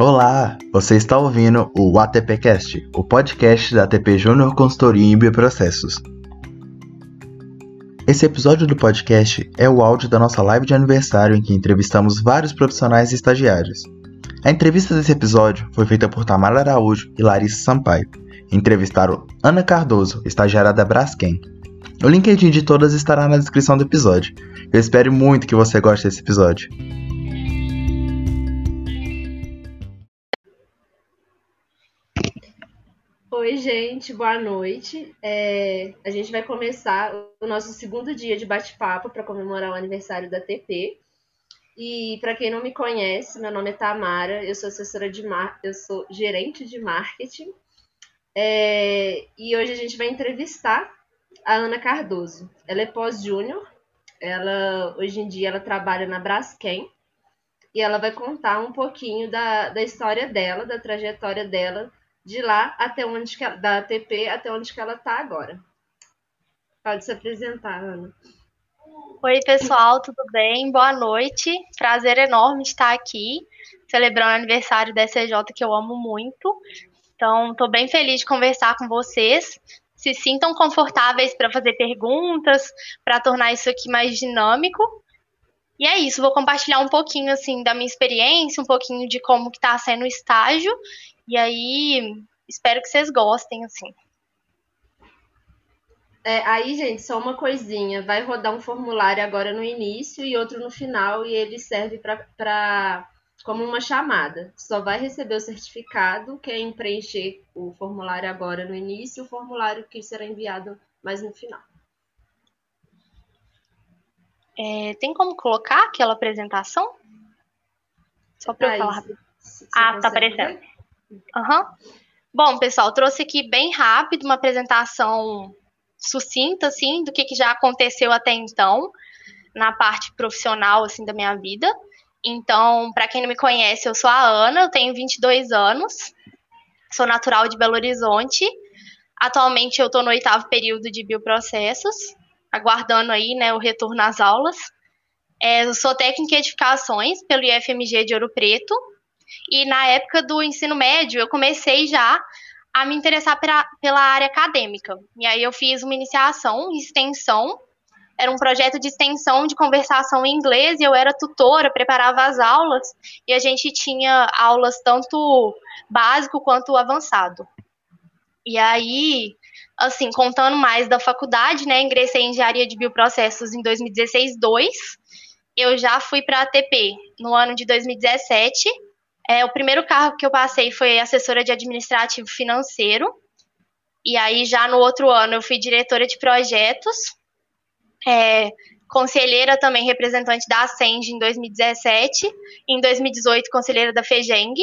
Olá, você está ouvindo o ATPcast, o podcast da ATP Júnior Consultoria em Bioprocessos. Esse episódio do podcast é o áudio da nossa live de aniversário em que entrevistamos vários profissionais e estagiários. A entrevista desse episódio foi feita por Tamara Araújo e Larissa Sampaio. Entrevistaram Ana Cardoso, estagiária da Braskem. O LinkedIn de todas estará na descrição do episódio. Eu espero muito que você goste desse episódio. Oi, gente, boa noite. É, a gente vai começar o nosso segundo dia de bate-papo para comemorar o aniversário da TP. E para quem não me conhece, meu nome é Tamara, eu sou assessora de mar... eu sou gerente de marketing. É, e hoje a gente vai entrevistar a Ana Cardoso. Ela é pós-júnior, ela hoje em dia ela trabalha na Braskem e ela vai contar um pouquinho da, da história dela, da trajetória dela de lá até onde que da ATP até onde que ela está agora. Pode se apresentar, Ana. Oi, pessoal, tudo bem? Boa noite. Prazer enorme estar aqui, celebrando o aniversário da SJ que eu amo muito. Então, estou bem feliz de conversar com vocês. Se sintam confortáveis para fazer perguntas, para tornar isso aqui mais dinâmico. E é isso, vou compartilhar um pouquinho assim da minha experiência, um pouquinho de como que está sendo o estágio e aí, espero que vocês gostem, assim. É, aí, gente, só uma coisinha. Vai rodar um formulário agora no início e outro no final, e ele serve para como uma chamada. Só vai receber o certificado quem preencher o formulário agora no início e o formulário que será enviado mais no final. É, tem como colocar aquela apresentação? Só para eu falar rápido. Ah, tá aparecendo. Ver? Uhum. Bom, pessoal, trouxe aqui bem rápido uma apresentação sucinta, assim, do que, que já aconteceu até então na parte profissional, assim, da minha vida. Então, para quem não me conhece, eu sou a Ana, eu tenho 22 anos, sou natural de Belo Horizonte. Atualmente eu estou no oitavo período de bioprocessos, aguardando aí, né, o retorno às aulas. É, eu sou técnica em edificações pelo IFMG de Ouro Preto, e na época do ensino médio, eu comecei já a me interessar pela, pela área acadêmica. E aí eu fiz uma iniciação, extensão, era um projeto de extensão de conversação em inglês e eu era tutora, preparava as aulas e a gente tinha aulas tanto básico quanto avançado. E aí, assim, contando mais da faculdade, né, ingressei em engenharia de bioprocessos em 2016-2. Eu já fui para a ATP no ano de 2017 é, o primeiro cargo que eu passei foi assessora de administrativo financeiro. E aí, já no outro ano, eu fui diretora de projetos, é, conselheira também representante da Ascend em 2017. Em 2018, conselheira da FEGENG.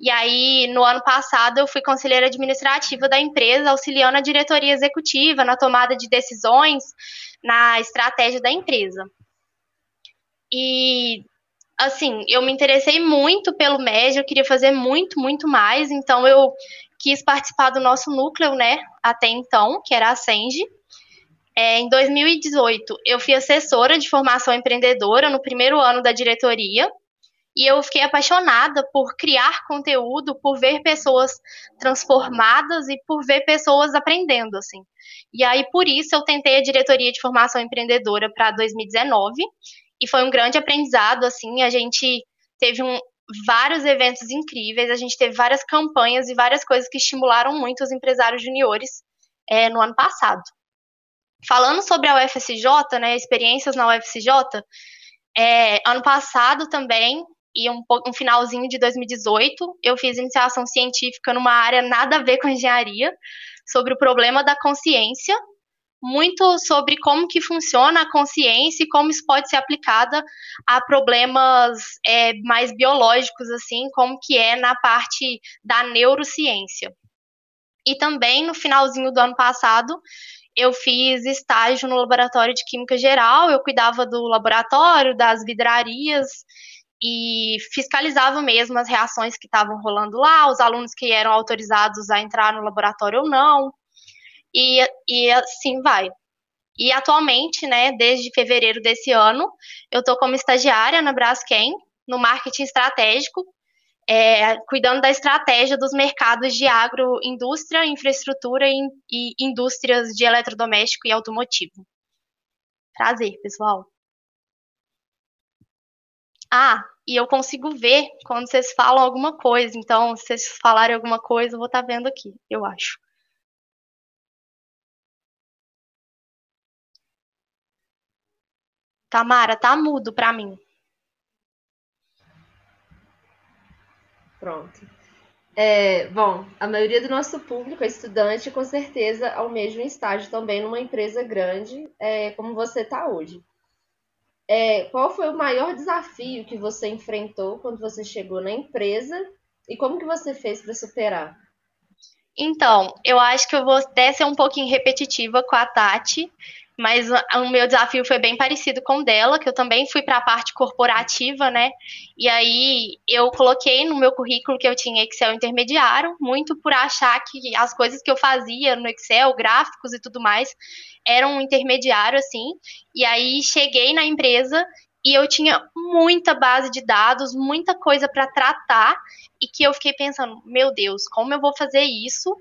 E aí, no ano passado, eu fui conselheira administrativa da empresa, auxiliando a diretoria executiva na tomada de decisões, na estratégia da empresa. E assim, eu me interessei muito pelo MED, eu queria fazer muito, muito mais, então eu quis participar do nosso núcleo, né, até então, que era a Senge. É, em 2018, eu fui assessora de formação empreendedora no primeiro ano da diretoria, e eu fiquei apaixonada por criar conteúdo, por ver pessoas transformadas e por ver pessoas aprendendo, assim. E aí, por isso, eu tentei a diretoria de formação empreendedora para 2019 e foi um grande aprendizado, assim, a gente teve um, vários eventos incríveis, a gente teve várias campanhas e várias coisas que estimularam muito os empresários juniores é, no ano passado. Falando sobre a UFSJ, né, experiências na UFSJ, é, ano passado também, e um, um finalzinho de 2018, eu fiz iniciação científica numa área nada a ver com engenharia, sobre o problema da consciência muito sobre como que funciona a consciência e como isso pode ser aplicada a problemas é, mais biológicos, assim, como que é na parte da neurociência. E também no finalzinho do ano passado, eu fiz estágio no laboratório de química geral, eu cuidava do laboratório, das vidrarias e fiscalizava mesmo as reações que estavam rolando lá, os alunos que eram autorizados a entrar no laboratório ou não e, e assim vai. E atualmente, né, desde fevereiro desse ano, eu estou como estagiária na Braskem, no marketing estratégico. é, cuidando da estratégia dos mercados de agroindústria, infraestrutura e, e indústrias de eletrodoméstico e automotivo. Prazer, pessoal. Ah, e eu consigo ver quando vocês falam alguma coisa. Então, se vocês falarem alguma coisa, eu vou estar tá vendo aqui, eu acho. Tamara, tá mudo para mim. Pronto. É, bom, a maioria do nosso público é estudante, com certeza almeja um estágio também numa empresa grande, é, como você está hoje. É, qual foi o maior desafio que você enfrentou quando você chegou na empresa e como que você fez para superar? Então, eu acho que eu vou até ser um pouquinho repetitiva com a Tati, mas o meu desafio foi bem parecido com o dela, que eu também fui para a parte corporativa, né? E aí eu coloquei no meu currículo que eu tinha Excel intermediário, muito por achar que as coisas que eu fazia no Excel, gráficos e tudo mais, eram um intermediário assim. E aí cheguei na empresa e eu tinha muita base de dados, muita coisa para tratar, e que eu fiquei pensando, meu Deus, como eu vou fazer isso?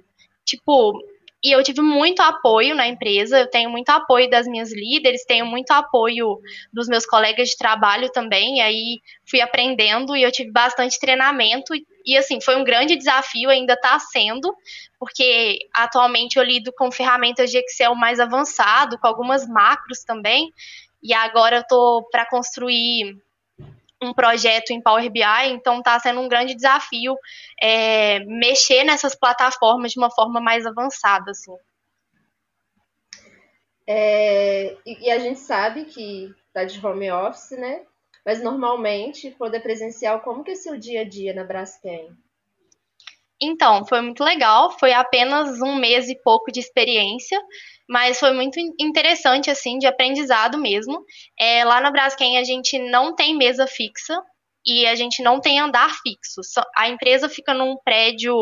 Tipo, e eu tive muito apoio na empresa, eu tenho muito apoio das minhas líderes, tenho muito apoio dos meus colegas de trabalho também, e aí fui aprendendo e eu tive bastante treinamento, e, e assim, foi um grande desafio, ainda está sendo, porque atualmente eu lido com ferramentas de Excel mais avançado, com algumas macros também, e agora eu estou para construir um projeto em Power BI, então está sendo um grande desafio é, mexer nessas plataformas de uma forma mais avançada, assim. É, e, a gente sabe que está de home office, né? Mas normalmente, é presencial, como que é seu dia a dia na Braskem? Então, foi muito legal, foi apenas um mês e pouco de experiência, mas foi muito interessante, assim, de aprendizado mesmo. É, lá na Braskem a gente não tem mesa fixa e a gente não tem andar fixo. A empresa fica num prédio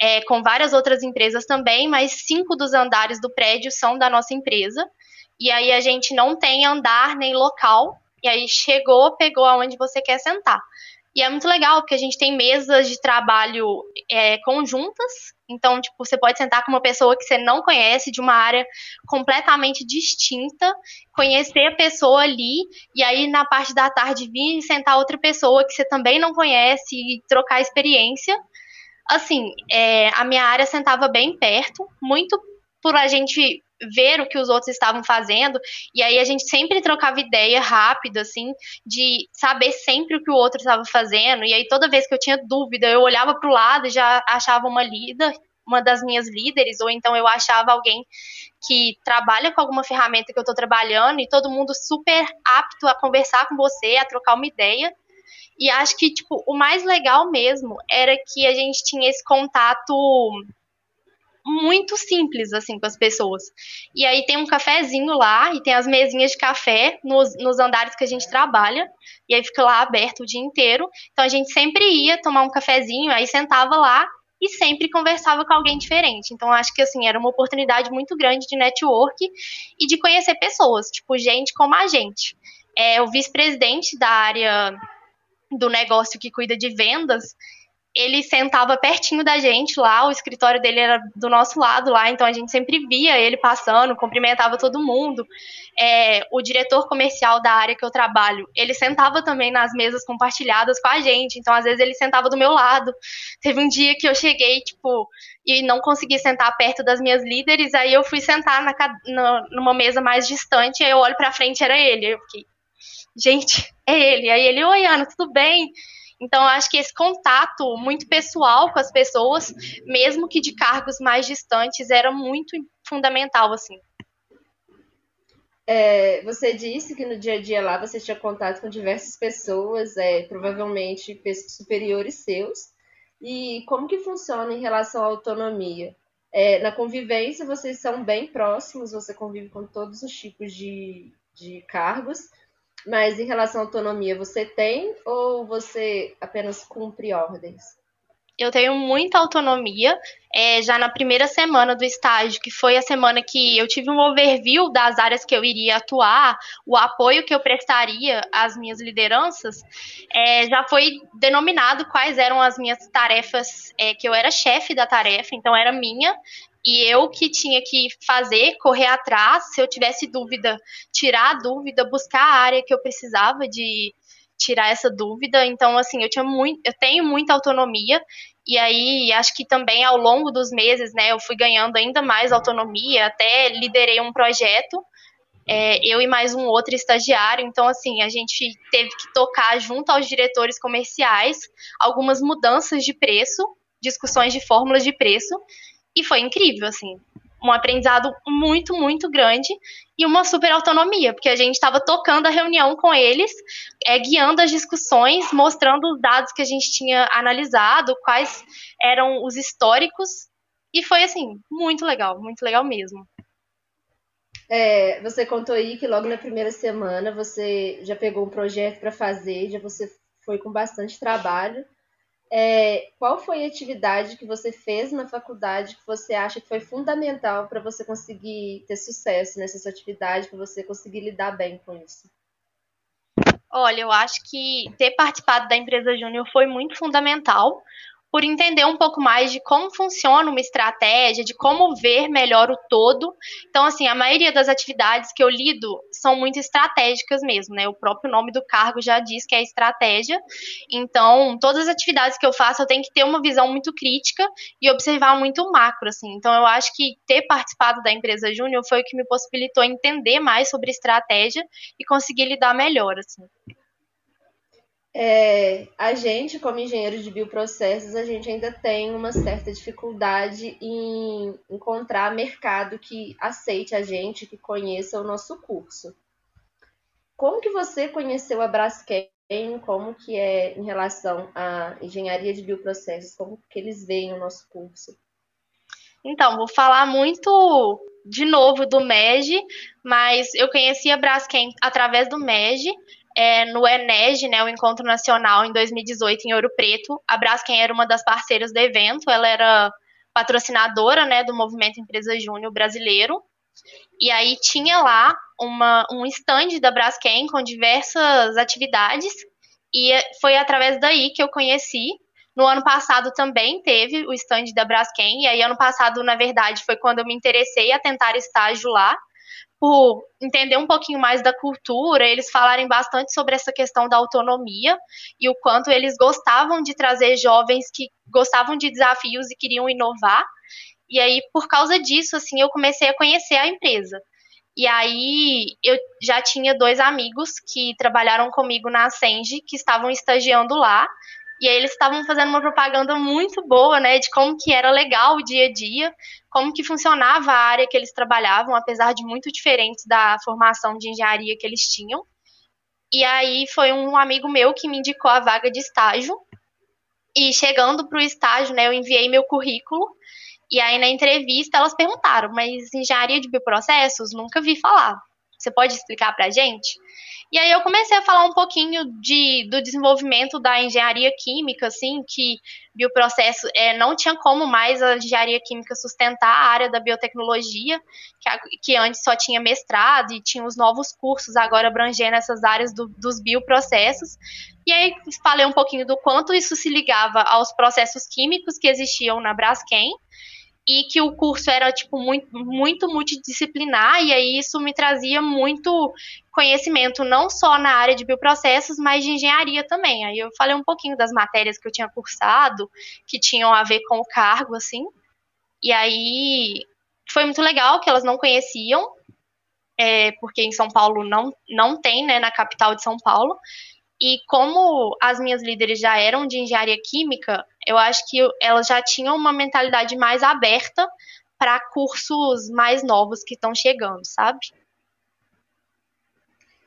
é, com várias outras empresas também, mas cinco dos andares do prédio são da nossa empresa. E aí a gente não tem andar nem local. E aí chegou, pegou aonde você quer sentar. E é muito legal, porque a gente tem mesas de trabalho é, conjuntas. Então, tipo, você pode sentar com uma pessoa que você não conhece, de uma área completamente distinta, conhecer a pessoa ali, e aí na parte da tarde vir sentar outra pessoa que você também não conhece e trocar experiência. Assim, é, a minha área sentava bem perto, muito por a gente ver o que os outros estavam fazendo, e aí a gente sempre trocava ideia rápido, assim, de saber sempre o que o outro estava fazendo, e aí toda vez que eu tinha dúvida, eu olhava para o lado e já achava uma líder, uma das minhas líderes, ou então eu achava alguém que trabalha com alguma ferramenta que eu estou trabalhando, e todo mundo super apto a conversar com você, a trocar uma ideia, e acho que, tipo, o mais legal mesmo era que a gente tinha esse contato muito simples, assim, com as pessoas. E aí tem um cafezinho lá e tem as mesinhas de café nos, nos andares que a gente trabalha. E aí fica lá aberto o dia inteiro. Então a gente sempre ia tomar um cafezinho, aí sentava lá e sempre conversava com alguém diferente. Então acho que assim era uma oportunidade muito grande de network e de conhecer pessoas, tipo gente como a gente. É, o vice-presidente da área do negócio que cuida de vendas, ele sentava pertinho da gente lá, o escritório dele era do nosso lado lá, então a gente sempre via ele passando, cumprimentava todo mundo. É, o diretor comercial da área que eu trabalho, ele sentava também nas mesas compartilhadas com a gente, então às vezes ele sentava do meu lado. Teve um dia que eu cheguei, tipo, e não consegui sentar perto das minhas líderes, aí eu fui sentar na, na, numa mesa mais distante, aí eu olho pra frente, era ele. Eu fiquei, gente, é ele. Aí ele, oi, Ana, tudo bem? Então, eu acho que esse contato muito pessoal com as pessoas, mesmo que de cargos mais distantes, era muito fundamental, assim. É, você disse que no dia a dia lá você tinha contato com diversas pessoas, é, provavelmente superiores seus. E como que funciona em relação à autonomia? É, na convivência, vocês são bem próximos, você convive com todos os tipos de, de cargos, mas em relação à autonomia, você tem ou você apenas cumpre ordens? eu tenho muita autonomia. É, já na primeira semana do estágio, que foi a semana que eu tive um overview das áreas que eu iria atuar, o apoio que eu prestaria às minhas lideranças, é, já foi denominado quais eram as minhas tarefas, é, que eu era chefe da tarefa, então era minha, e eu que tinha que fazer, correr atrás, se eu tivesse dúvida, tirar a dúvida, buscar a área que eu precisava de tirar essa dúvida. Então, assim, eu tinha muito, eu tenho muita autonomia. E aí, acho que também ao longo dos meses, né, eu fui ganhando ainda mais autonomia, até liderei um projeto, é, eu e mais um outro estagiário. Então, assim, a gente teve que tocar junto aos diretores comerciais algumas mudanças de preço, discussões de fórmulas de preço, e foi incrível, assim um aprendizado muito, muito grande e uma super autonomia, porque a gente estava tocando a reunião com eles, é, guiando as discussões, mostrando os dados que a gente tinha analisado, quais eram os históricos, e foi assim, muito legal, muito legal mesmo. É, você contou aí que logo na primeira semana você já pegou um projeto para fazer, já você foi com bastante trabalho. É, qual foi a atividade que você fez na faculdade que você acha que foi fundamental para você conseguir ter sucesso nessa sua atividade, para você conseguir lidar bem com isso? Olha, eu acho que ter participado da empresa Júnior foi muito fundamental, por entender um pouco mais de como funciona uma estratégia, de como ver melhor o todo. Então, assim, a maioria das atividades que eu lido são muito estratégicas mesmo, né? O próprio nome do cargo já diz que é estratégia. Então, todas as atividades que eu faço, eu tenho que ter uma visão muito crítica e observar muito macro, assim. Então, eu acho que ter participado da empresa Júnior foi o que me possibilitou entender mais sobre estratégia e conseguir lidar melhor, assim. É, a gente, como engenheiro de bioprocessos, a gente ainda tem uma certa dificuldade em encontrar mercado que aceite a gente, que conheça o nosso curso. Como que você conheceu a Braskem? Como que é em relação à engenharia de bioprocessos? Como que eles veem o nosso curso? Então, vou falar muito de novo do MEG, mas eu conheci a Braskem através do MEG é, no ENEG, né, o Encontro Nacional, em 2018, em Ouro Preto. A Braskem era uma das parceiras do evento, ela era patrocinadora né, do movimento Empresa Júnior brasileiro. E aí tinha lá uma, um stand da Braskem com diversas atividades, e foi através daí que eu conheci. No ano passado também teve o stand da Braskem, e aí ano passado, na verdade, foi quando eu me interessei a tentar estágio lá por entender um pouquinho mais da cultura, eles falarem bastante sobre essa questão da autonomia e o quanto eles gostavam de trazer jovens que gostavam de desafios e queriam inovar. E aí, por causa disso, assim, eu comecei a conhecer a empresa. E aí, eu já tinha dois amigos que trabalharam comigo na Ascend, que estavam estagiando lá, e aí eles estavam fazendo uma propaganda muito boa, né, de como que era legal o dia a dia, como que funcionava a área que eles trabalhavam, apesar de muito diferentes da formação de engenharia que eles tinham. E aí foi um amigo meu que me indicou a vaga de estágio. E chegando para o estágio, né, eu enviei meu currículo. E aí na entrevista elas perguntaram, mas engenharia de bioprocessos? Nunca vi falar. Você pode explicar para a gente? E aí eu comecei a falar um pouquinho de, do desenvolvimento da engenharia química, assim, que bioprocesso é, não tinha como mais a engenharia química sustentar a área da biotecnologia, que, que antes só tinha mestrado e tinha os novos cursos agora abrangendo essas áreas do, dos bioprocessos. E aí falei um pouquinho do quanto isso se ligava aos processos químicos que existiam na Braskem e que o curso era tipo muito, muito multidisciplinar e aí isso me trazia muito conhecimento não só na área de bioprocessos, mas de engenharia também. Aí eu falei um pouquinho das matérias que eu tinha cursado, que tinham a ver com o cargo assim. E aí foi muito legal que elas não conheciam, é, porque em São Paulo não não tem, né, na capital de São Paulo. E como as minhas líderes já eram de engenharia química, eu acho que elas já tinham uma mentalidade mais aberta para cursos mais novos que estão chegando, sabe?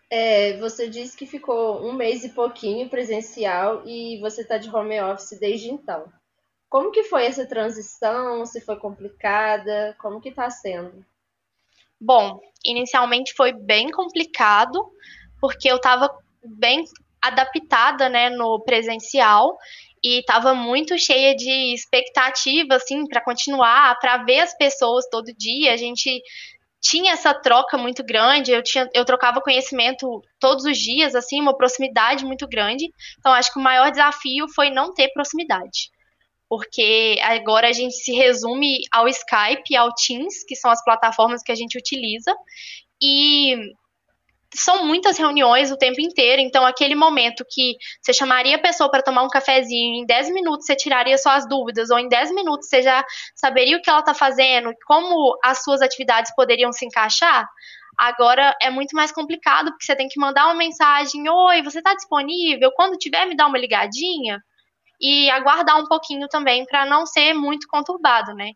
É, você disse que ficou um mês e pouquinho presencial e você está de home office desde então. Como que foi essa transição? Se foi complicada? Como que está sendo? Bom, inicialmente foi bem complicado, porque eu estava bem adaptada, né, no presencial e estava muito cheia de expectativa, assim, para continuar, para ver as pessoas todo dia. A gente tinha essa troca muito grande, eu, tinha, eu trocava conhecimento todos os dias, assim, uma proximidade muito grande. Então, acho que o maior desafio foi não ter proximidade. Porque agora a gente se resume ao Skype, ao Teams, que são as plataformas que a gente utiliza, e são muitas reuniões o tempo inteiro, então aquele momento que você chamaria a pessoa para tomar um cafezinho, em 10 minutos você tiraria suas dúvidas, ou em 10 minutos você já saberia o que ela está fazendo, como as suas atividades poderiam se encaixar, agora é muito mais complicado, porque você tem que mandar uma mensagem, oi, você está disponível? Quando tiver, me dá uma ligadinha, e aguardar um pouquinho também para não ser muito conturbado, né?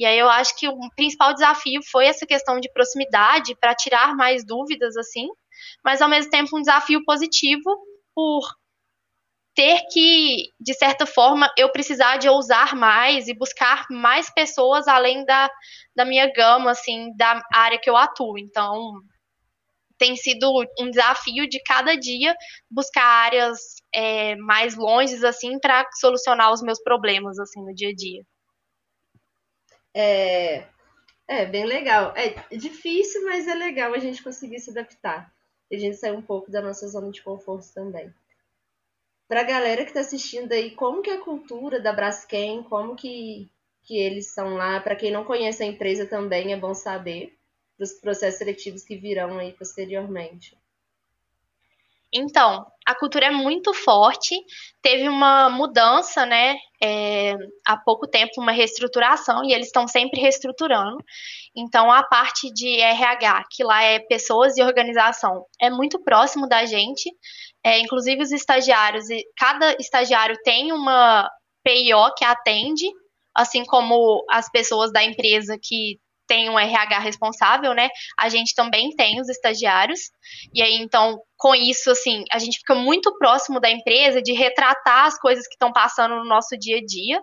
E aí eu acho que o principal desafio foi essa questão de proximidade para tirar mais dúvidas assim, mas ao mesmo tempo um desafio positivo por ter que, de certa forma, eu precisar de ousar mais e buscar mais pessoas além da, da minha gama, assim, da área que eu atuo. Então, tem sido um desafio de cada dia buscar áreas é, mais longes, assim, para solucionar os meus problemas, assim, no dia a dia. É, é bem legal. É difícil, mas é legal a gente conseguir se adaptar. E a gente sair um pouco da nossa zona de conforto também. Para a galera que está assistindo aí, como que é a cultura da Braskem, como que, que eles são lá? Para quem não conhece a empresa também, é bom saber dos processos seletivos que virão aí posteriormente. Então, a cultura é muito forte, teve uma mudança, né? É, há pouco tempo, uma reestruturação, e eles estão sempre reestruturando. Então, a parte de RH, que lá é pessoas e organização, é muito próximo da gente. É, inclusive, os estagiários, cada estagiário tem uma PIO que atende, assim como as pessoas da empresa que tem um RH responsável, né? A gente também tem os estagiários. E aí, então, com isso, assim, a gente fica muito próximo da empresa de retratar as coisas que estão passando no nosso dia a dia.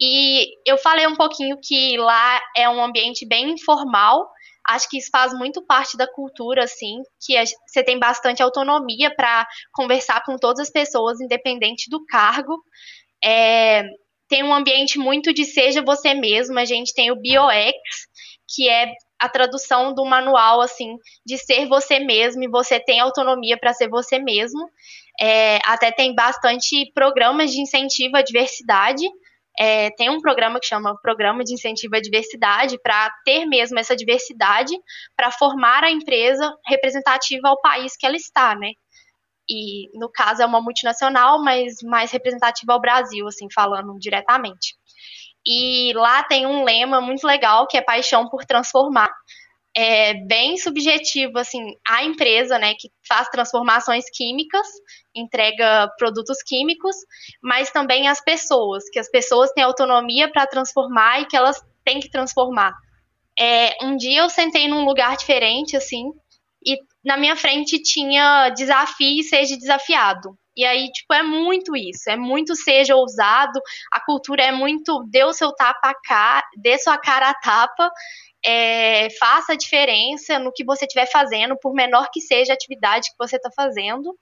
E eu falei um pouquinho que lá é um ambiente bem informal. Acho que isso faz muito parte da cultura, assim, que você tem bastante autonomia para conversar com todas as pessoas, independente do cargo. É, tem um ambiente muito de seja você mesmo. A gente tem o BioX, que é a tradução do manual, assim, de ser você mesmo e você tem autonomia para ser você mesmo. É, até tem bastante programas de incentivo à diversidade. É, tem um programa que chama Programa de Incentivo à Diversidade, para ter mesmo essa diversidade, para formar a empresa representativa ao país que ela está, né? E no caso é uma multinacional, mas mais representativa ao Brasil, assim, falando diretamente. E lá tem um lema muito legal que é paixão por transformar. É bem subjetivo, assim, a empresa, né, que faz transformações químicas, entrega produtos químicos, mas também as pessoas, que as pessoas têm autonomia para transformar e que elas têm que transformar. É, um dia eu sentei num lugar diferente, assim, e na minha frente tinha desafio e seja desafiado. E aí, tipo, é muito isso, é muito seja ousado, a cultura é muito dê o seu tapa cá, dê sua cara a tapa, é, faça a diferença no que você estiver fazendo, por menor que seja a atividade que você está fazendo.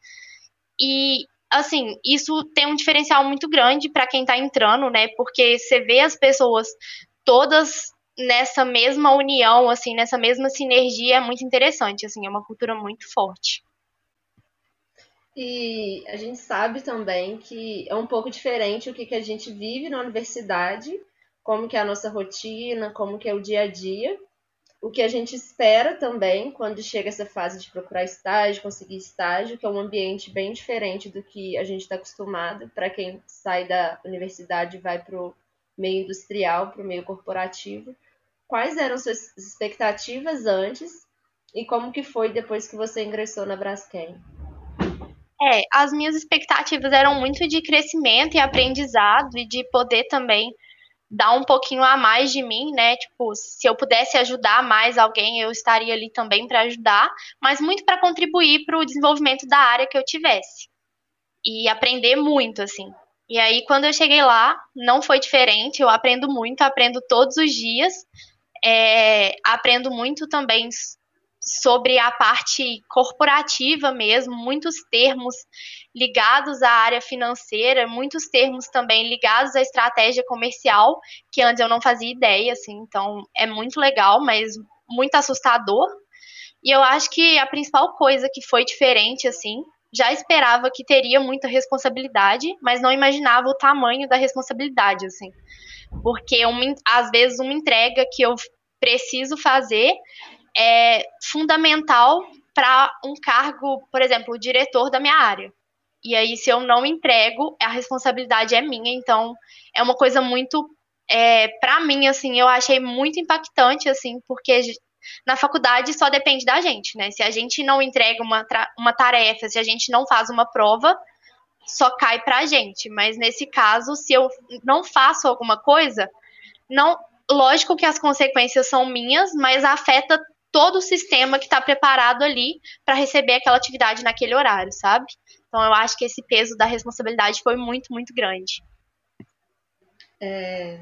E, assim, isso tem um diferencial muito grande para quem está entrando, né? Porque você vê as pessoas todas nessa mesma união, assim, nessa mesma sinergia, é muito interessante, assim, é uma cultura muito forte. E a gente sabe também que é um pouco diferente o que, que a gente vive na universidade, como que é a nossa rotina, como que é o dia a dia. O que a gente espera também quando chega essa fase de procurar estágio, conseguir estágio, que é um ambiente bem diferente do que a gente está acostumado para quem sai da universidade e vai para o meio industrial, para o meio corporativo. Quais eram suas expectativas antes e como que foi depois que você ingressou na Braskem? É, as minhas expectativas eram muito de crescimento e aprendizado e de poder também dar um pouquinho a mais de mim, né? Tipo, se eu pudesse ajudar mais alguém, eu estaria ali também para ajudar, mas muito para contribuir para o desenvolvimento da área que eu tivesse e aprender muito, assim. E aí, quando eu cheguei lá, não foi diferente. Eu aprendo muito, aprendo todos os dias. É, aprendo muito também sobre a parte corporativa mesmo, muitos termos ligados à área financeira, muitos termos também ligados à estratégia comercial, que antes eu não fazia ideia, assim, então é muito legal, mas muito assustador. E eu acho que a principal coisa que foi diferente, assim, já esperava que teria muita responsabilidade, mas não imaginava o tamanho da responsabilidade, assim. Porque uma, às vezes uma entrega que eu preciso fazer é fundamental para um cargo, por exemplo, o diretor da minha área. E aí, se eu não entrego, a responsabilidade é minha. Então, é uma coisa muito, é, para mim, assim, eu achei muito impactante, assim, porque na faculdade só depende da gente, né? Se a gente não entrega uma, uma tarefa, se a gente não faz uma prova, só cai pra gente. Mas nesse caso, se eu não faço alguma coisa, não, lógico que as consequências são minhas, mas afeta todo o sistema que está preparado ali para receber aquela atividade naquele horário, sabe? Então eu acho que esse peso da responsabilidade foi muito, muito grande. É...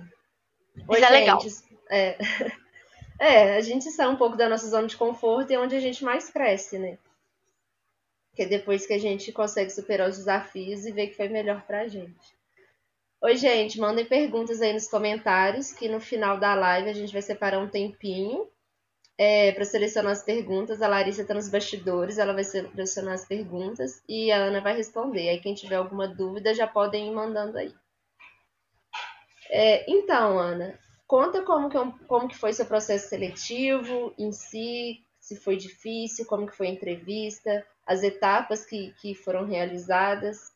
Oi, Mas é gente, legal. É... é, a gente sai um pouco da nossa zona de conforto e é onde a gente mais cresce, né? Que é depois que a gente consegue superar os desafios e ver que foi melhor pra gente. Oi, gente, mandem perguntas aí nos comentários, que no final da live a gente vai separar um tempinho é, para selecionar as perguntas. A Larissa está nos bastidores, ela vai selecionar as perguntas e a Ana vai responder. Aí quem tiver alguma dúvida já podem ir mandando aí. É, então, Ana, conta como que, é como que foi seu processo seletivo em si, se foi difícil, como que foi a entrevista, as etapas que, que foram realizadas.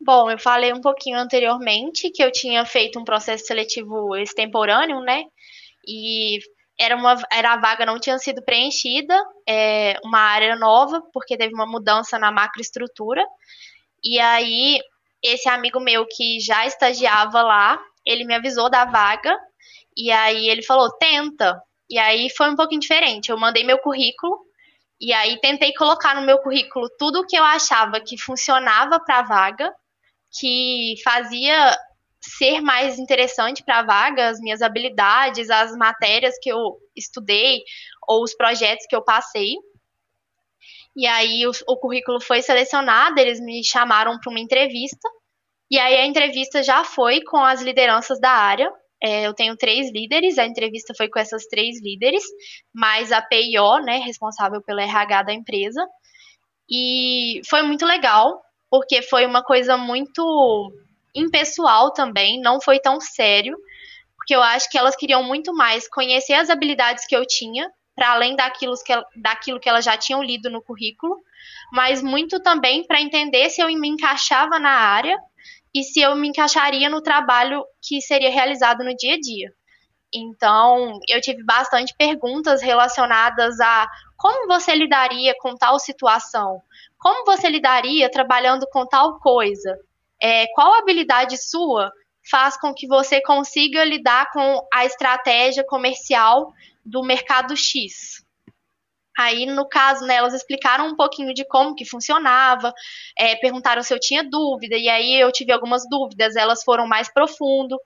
Bom, eu falei um pouquinho anteriormente que eu tinha feito um processo seletivo extemporâneo, né? E era uma era a vaga não tinha sido preenchida, é uma área nova, porque teve uma mudança na macroestrutura. E aí esse amigo meu que já estagiava lá, ele me avisou da vaga e aí ele falou: "Tenta". E aí foi um pouquinho diferente. Eu mandei meu currículo e aí tentei colocar no meu currículo tudo o que eu achava que funcionava para a vaga, que fazia ser mais interessante para a vaga, as minhas habilidades, as matérias que eu estudei ou os projetos que eu passei. E aí o, o currículo foi selecionado, eles me chamaram para uma entrevista. E aí a entrevista já foi com as lideranças da área. É, eu tenho três líderes, a entrevista foi com essas três líderes, mais a PIO, né, responsável pelo RH da empresa. E foi muito legal, porque foi uma coisa muito impessoal também, não foi tão sério, porque eu acho que elas queriam muito mais conhecer as habilidades que eu tinha, para além daquilo que, daquilo que elas já tinham lido no currículo, mas muito também para entender se eu me encaixava na área e se eu me encaixaria no trabalho que seria realizado no dia a dia. Então, eu tive bastante perguntas relacionadas a como você lidaria com tal situação, como você lidaria trabalhando com tal coisa, é, qual habilidade sua faz com que você consiga lidar com a estratégia comercial do mercado X. Aí, no caso, né, elas explicaram um pouquinho de como que funcionava, é, perguntaram se eu tinha dúvida, e aí eu tive algumas dúvidas, elas foram mais profundo,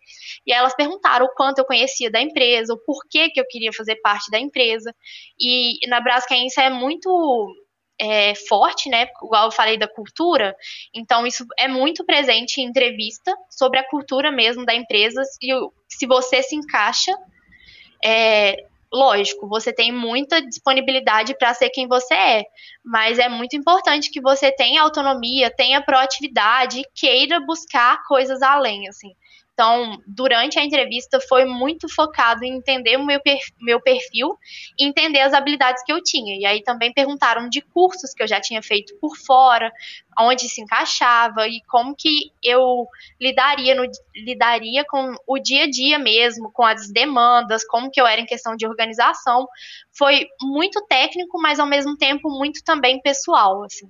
e elas perguntaram o quanto eu conhecia da empresa, o porquê que eu queria fazer parte da empresa, e na Braskem é muito é, forte, né? Igual eu falei da cultura, então isso é muito presente em entrevista sobre a cultura mesmo da empresa e se você se encaixa, é, lógico, você tem muita disponibilidade para ser quem você é, mas é muito importante que você tenha autonomia, tenha proatividade e queira buscar coisas além, assim. Então, durante a entrevista foi muito focado em entender o meu, perfil e entender as habilidades que eu tinha. E aí também perguntaram de cursos que eu já tinha feito por fora, onde se encaixava e como que eu lidaria, no, lidaria com o dia a dia mesmo, com as demandas, como que eu era em questão de organização. Foi muito técnico, mas ao mesmo tempo muito também pessoal, assim.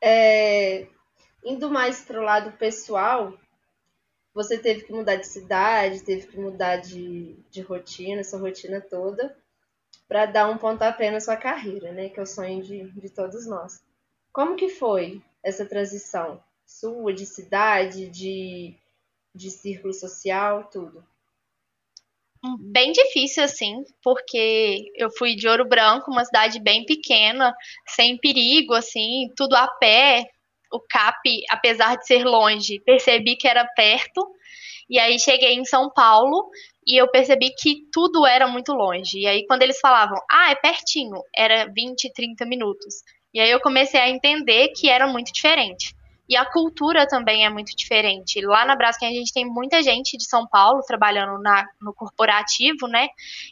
É, indo mais para o lado pessoal, você teve que mudar de cidade, teve que mudar de, de rotina, sua rotina toda, para dar um pontapé na sua carreira, né? Que é o sonho de, de todos nós. Como que foi essa transição sua de cidade, de, de círculo social, tudo? bem difícil, assim, porque eu fui de Ouro Branco, uma cidade bem pequena, sem perigo, assim, tudo a pé. O CAP, apesar de ser longe, percebi que era perto. E aí cheguei em São Paulo e eu percebi que tudo era muito longe. E aí quando eles falavam, ah, é pertinho, era 20, 30 minutos. E aí eu comecei a entender que era muito diferente. E a cultura também é muito diferente. Lá na Braskem a gente tem muita gente de São Paulo trabalhando na, no corporativo, né?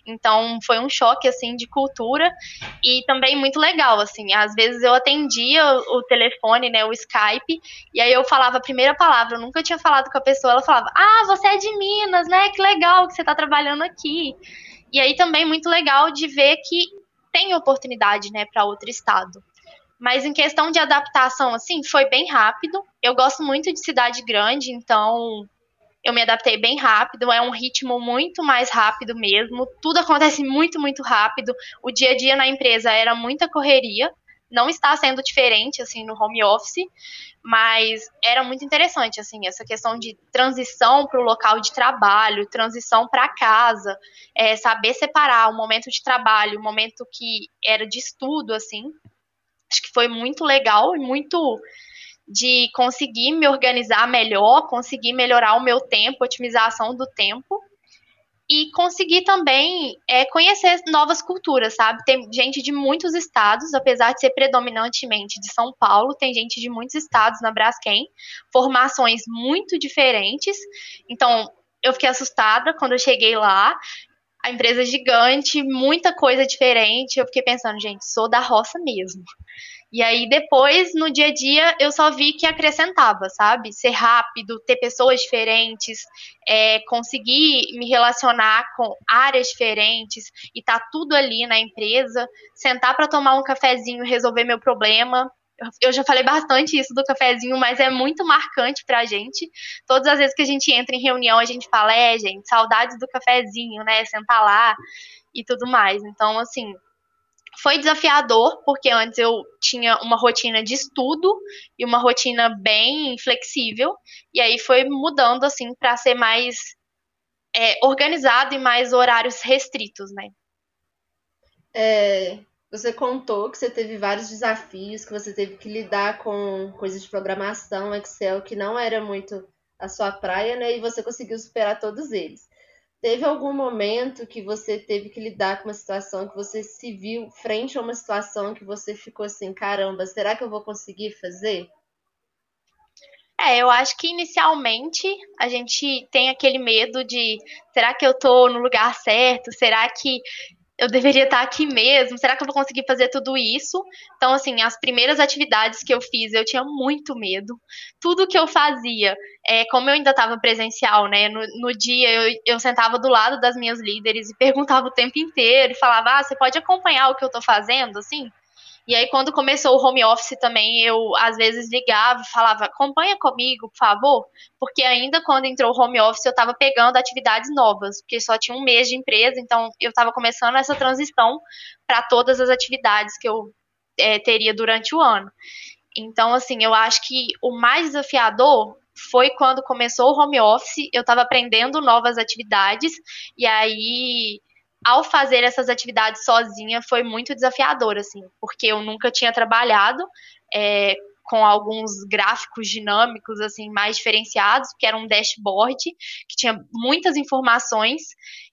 Então foi um choque assim de cultura e também muito legal, assim. Às vezes eu atendia o telefone, né, o Skype, e aí eu falava a primeira palavra, eu nunca tinha falado com a pessoa, ela falava: "Ah, você é de Minas, né? Que legal que você está trabalhando aqui". E aí também muito legal de ver que tem oportunidade, né, para outro estado. Mas em questão de adaptação, assim, foi bem rápido. Eu gosto muito de cidade grande, então eu me adaptei bem rápido. É um ritmo muito mais rápido mesmo. Tudo acontece muito, muito rápido. O dia a dia na empresa era muita correria. Não está sendo diferente, assim, no home office, mas era muito interessante, assim, essa questão de transição para o local de trabalho, transição para casa, é, saber separar o momento de trabalho, o momento que era de estudo, assim, acho que foi muito legal e muito de conseguir me organizar melhor, conseguir melhorar o meu tempo, otimização do tempo e conseguir também é, conhecer novas culturas, sabe? Tem gente de muitos estados, apesar de ser predominantemente de São Paulo, tem gente de muitos estados na Braskem, formações muito diferentes. Então, eu fiquei assustada quando eu cheguei lá. A empresa é gigante, muita coisa diferente. Eu fiquei pensando, gente, sou da roça mesmo. E aí depois, no dia a dia, eu só vi que acrescentava, sabe? Ser rápido, ter pessoas diferentes, é, conseguir me relacionar com áreas diferentes e tá tudo ali na empresa, sentar para tomar um cafezinho, resolver meu problema. Eu já falei bastante isso do cafezinho, mas é muito marcante pra gente. Todas as vezes que a gente entra em reunião, a gente fala, é, gente, saudades do cafezinho, né? Sentar lá e tudo mais. Então, assim, foi desafiador, porque antes eu tinha uma rotina de estudo e uma rotina bem flexível, e aí foi mudando assim para ser mais é, organizado e mais horários restritos, né? É, você contou que você teve vários desafios, que você teve que lidar com coisas de programação, Excel, que não era muito a sua praia, né? E você conseguiu superar todos eles. Teve algum momento que você teve que lidar com uma situação que você se viu frente a uma situação que você ficou assim, caramba, será que eu vou conseguir fazer? É, eu acho que inicialmente a gente tem aquele medo de será que eu tô no lugar certo? Será que eu deveria estar aqui mesmo? Será que eu vou conseguir fazer tudo isso? Então, assim, as primeiras atividades que eu fiz, eu tinha muito medo. Tudo que eu fazia, é, como eu ainda estava presencial, né? No, no dia eu, eu sentava do lado das minhas líderes e perguntava o tempo inteiro e falava: Ah, você pode acompanhar o que eu estou fazendo? Assim, e aí, quando começou o home office também, eu às vezes ligava e falava: acompanha comigo, por favor. Porque ainda quando entrou o home office, eu estava pegando atividades novas, porque só tinha um mês de empresa, então eu estava começando essa transição para todas as atividades que eu é, teria durante o ano. Então, assim, eu acho que o mais desafiador foi quando começou o home office, eu estava aprendendo novas atividades, e aí ao fazer essas atividades sozinha foi muito desafiador, assim, porque eu nunca tinha trabalhado é, com alguns gráficos dinâmicos, assim, mais diferenciados, que era um dashboard que tinha muitas informações,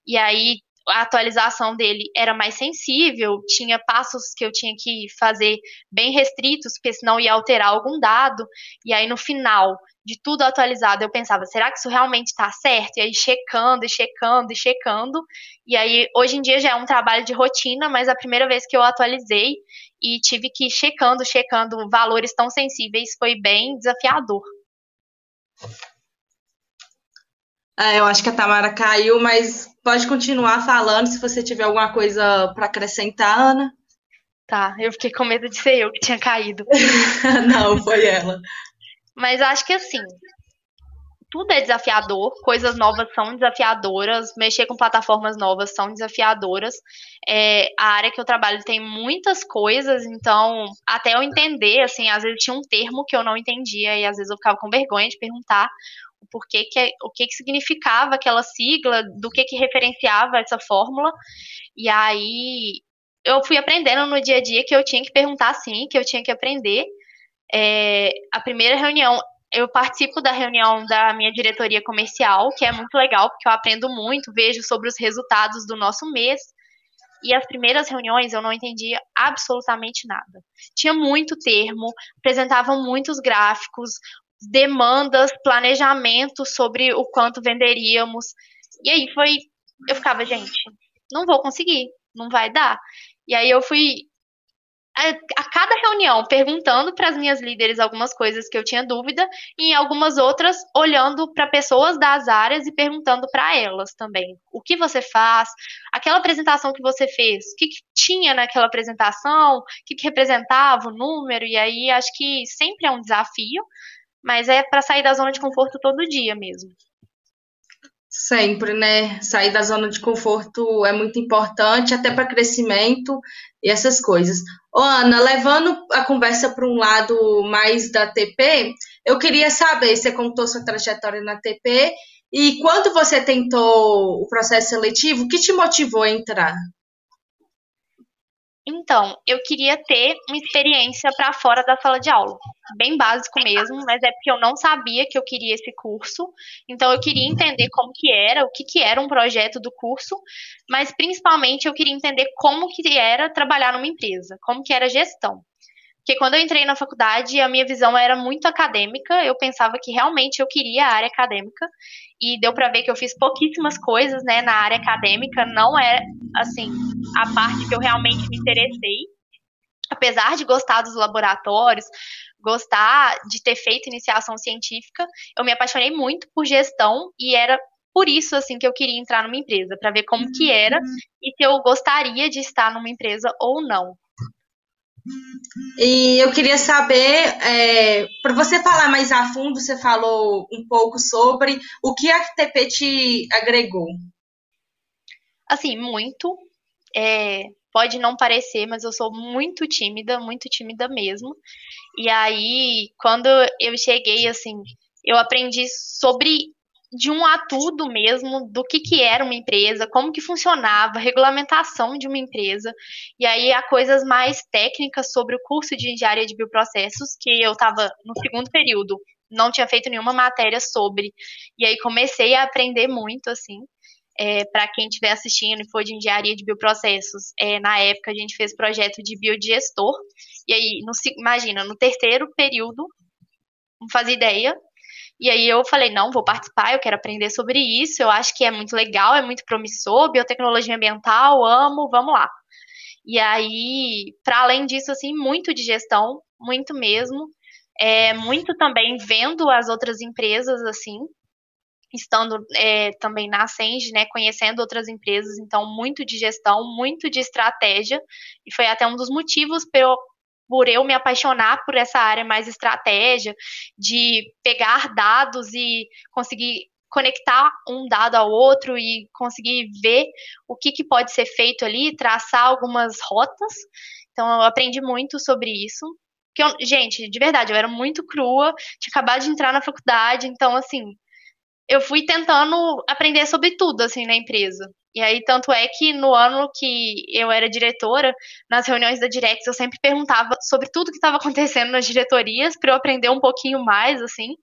e aí a atualização dele era mais sensível, tinha passos que eu tinha que fazer bem restritos, porque senão ia alterar algum dado, e aí no final de tudo atualizado, eu pensava, será que isso realmente está certo? E aí checando e checando e checando. E aí hoje em dia já é um trabalho de rotina, mas a primeira vez que eu atualizei e tive que ir checando, checando valores tão sensíveis foi bem desafiador. É, eu acho que a Tamara caiu, mas pode continuar falando se você tiver alguma coisa para acrescentar, Ana. Tá, eu fiquei com medo de ser eu que tinha caído. Não, foi ela. Mas acho que assim, tudo é desafiador, coisas novas são desafiadoras, mexer com plataformas novas são desafiadoras. É, a área que eu trabalho tem muitas coisas, então até eu entender, assim, às vezes tinha um termo que eu não entendia e às vezes eu ficava com vergonha de perguntar o porquê que é, o que, que significava aquela sigla, do que que referenciava essa fórmula. E aí eu fui aprendendo no dia a dia que eu tinha que perguntar sim, que eu tinha que aprender. É, a primeira reunião, eu participo da reunião da minha diretoria comercial, que é muito legal, porque eu aprendo muito, vejo sobre os resultados do nosso mês. E as primeiras reuniões eu não entendia absolutamente nada. Tinha muito termo, apresentavam muitos gráficos, demandas, planejamento sobre o quanto venderíamos. E aí foi. Eu ficava, gente, não vou conseguir, não vai dar. E aí eu fui a, cada reunião perguntando para as minhas líderes algumas coisas que eu tinha dúvida e em algumas outras olhando para pessoas das áreas e perguntando para elas também. O que você faz, aquela apresentação que você fez, o que, que tinha naquela apresentação, o que, que representava o número? E aí acho que sempre é um desafio, mas é para sair da zona de conforto todo dia mesmo. Sempre, né? Sair da zona de conforto é muito importante, até para crescimento e essas coisas. Ô, Ana, levando a conversa para um lado mais da TP, eu queria saber, você contou sua trajetória na TP e quando você tentou o processo seletivo, o que te motivou a entrar? Então, eu queria ter uma experiência para fora da sala de aula. Bem básico mesmo, mas é porque eu não sabia que eu queria esse curso. Então, eu queria entender como que era, o que que era um projeto do curso, mas principalmente eu queria entender como que era trabalhar numa empresa, como que era gestão. Porque quando eu entrei na faculdade, a minha visão era muito acadêmica, eu pensava que realmente eu queria a área acadêmica, e deu para ver que eu fiz pouquíssimas coisas, né, na área acadêmica, não é, assim, a parte que eu realmente me interessei. Apesar de gostar dos laboratórios, gostar de ter feito iniciação científica, eu me apaixonei muito por gestão e era por isso assim que eu queria entrar numa empresa, para ver como que era e se eu gostaria de estar numa empresa ou não. E eu queria saber, é, para você falar mais a fundo, você falou um pouco sobre o que a FTP te agregou. Assim, muito. É, pode não parecer, mas eu sou muito tímida, muito tímida mesmo. E aí, quando eu cheguei, assim, eu aprendi sobre de um a tudo mesmo, do que, que era uma empresa, como que funcionava, regulamentação de uma empresa, e aí há coisas mais técnicas sobre o curso de engenharia de bioprocessos, que eu estava no segundo período, não tinha feito nenhuma matéria sobre, e aí comecei a aprender muito, assim, é, para quem estiver assistindo e for de engenharia de bioprocessos, é, na época a gente fez projeto de biodigestor, e aí, no, imagina, no terceiro período, não fazia ideia, e aí eu falei, não, vou participar, eu quero aprender sobre isso, eu acho que é muito legal, é muito promissor, biotecnologia ambiental, amo, vamos lá. E aí, para além disso, assim, muito de gestão, muito mesmo. É, muito também vendo as outras empresas, assim, estando é, também na Ascend, né, conhecendo outras empresas, então muito de gestão, muito de estratégia, e foi até um dos motivos eu por eu me apaixonar por essa área mais estratégia, de pegar dados e conseguir conectar um dado ao outro e conseguir ver o que, que pode ser feito ali, traçar algumas rotas. Então, eu aprendi muito sobre isso. Eu, gente, de verdade, eu era muito crua, tinha acabado de entrar na faculdade, então, assim, eu fui tentando aprender sobre tudo, assim, na empresa. E aí, tanto é que no ano que eu era diretora, nas reuniões da Direx, eu sempre perguntava sobre tudo que estava acontecendo nas diretorias, para eu aprender um pouquinho mais, assim.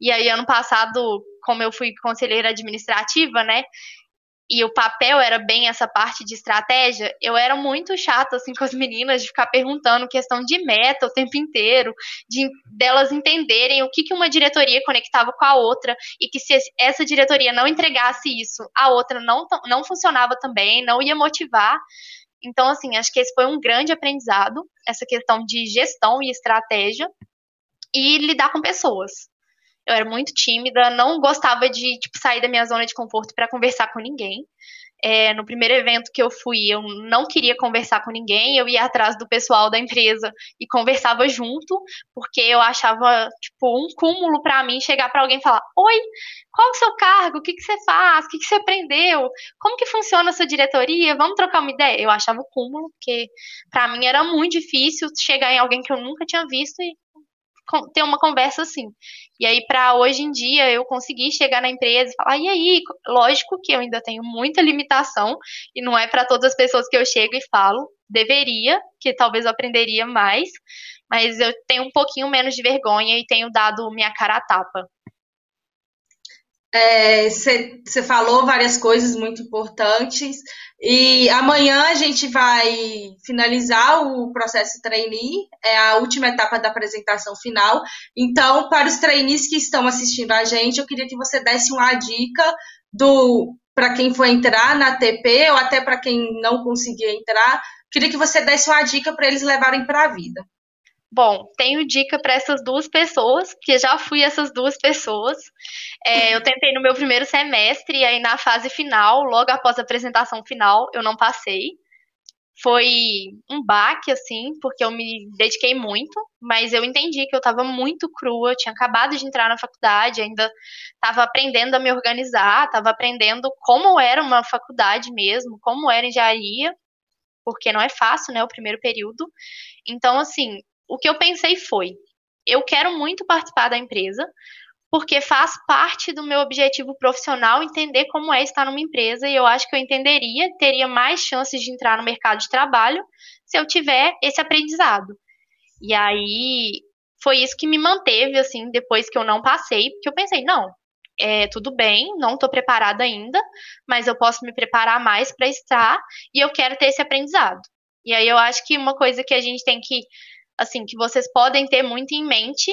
E aí, ano passado, como eu fui conselheira administrativa, né, e o papel era bem essa parte de estratégia, eu era muito chata assim com as meninas de ficar perguntando questão de meta o tempo inteiro, de delas entenderem o que, que uma diretoria conectava com a outra e que se essa diretoria não entregasse isso, a outra não, não funcionava também, não ia motivar. Então, assim, acho que esse foi um grande aprendizado, essa questão de gestão e estratégia e lidar com pessoas eu era muito tímida, não gostava de tipo, sair da minha zona de conforto para conversar com ninguém. É, no primeiro evento que eu fui, eu não queria conversar com ninguém, eu ia atrás do pessoal da empresa e conversava junto, porque eu achava, tipo, um cúmulo para mim chegar para alguém e falar: Oi, qual é o seu cargo? O que, que você faz? O que, que você aprendeu? Como que funciona a sua diretoria? Vamos trocar uma ideia? Eu achava cúmulo, porque para mim era muito difícil chegar em alguém que eu nunca tinha visto e ter uma conversa assim. E aí, para hoje em dia, eu conseguir chegar na empresa e falar, e aí? Lógico que eu ainda tenho muita limitação, e não é para todas as pessoas que eu chego e falo, deveria, que talvez eu aprenderia mais, mas eu tenho um pouquinho menos de vergonha e tenho dado minha cara a tapa. Você é, falou várias coisas muito importantes e amanhã a gente vai finalizar o processo trainee, é a última etapa da apresentação final. Então, para os trainees que estão assistindo a gente, eu queria que você desse uma dica do para quem for entrar na TP ou até para quem não conseguir entrar, queria que você desse uma dica para eles levarem para a vida. Bom, tenho dica para essas duas pessoas, porque já fui essas duas pessoas. É, eu tentei no meu primeiro semestre, e aí na fase final, logo após a apresentação final, eu não passei. Foi um baque, assim, porque eu me dediquei muito, mas eu entendi que eu estava muito crua, tinha acabado de entrar na faculdade, ainda estava aprendendo a me organizar, estava aprendendo como era uma faculdade mesmo, como era engenharia, porque não é fácil, né, o primeiro período. Então, assim, o que eu pensei foi: eu quero muito participar da empresa, porque faz parte do meu objetivo profissional entender como é estar numa empresa e eu acho que eu entenderia, teria mais chances de entrar no mercado de trabalho se eu tiver esse aprendizado. E aí foi isso que me manteve assim depois que eu não passei, porque eu pensei, não, é, tudo bem, não estou preparada ainda, mas eu posso me preparar mais para estar e eu quero ter esse aprendizado. E aí eu acho que uma coisa que a gente tem que assim, que vocês podem ter muito em mente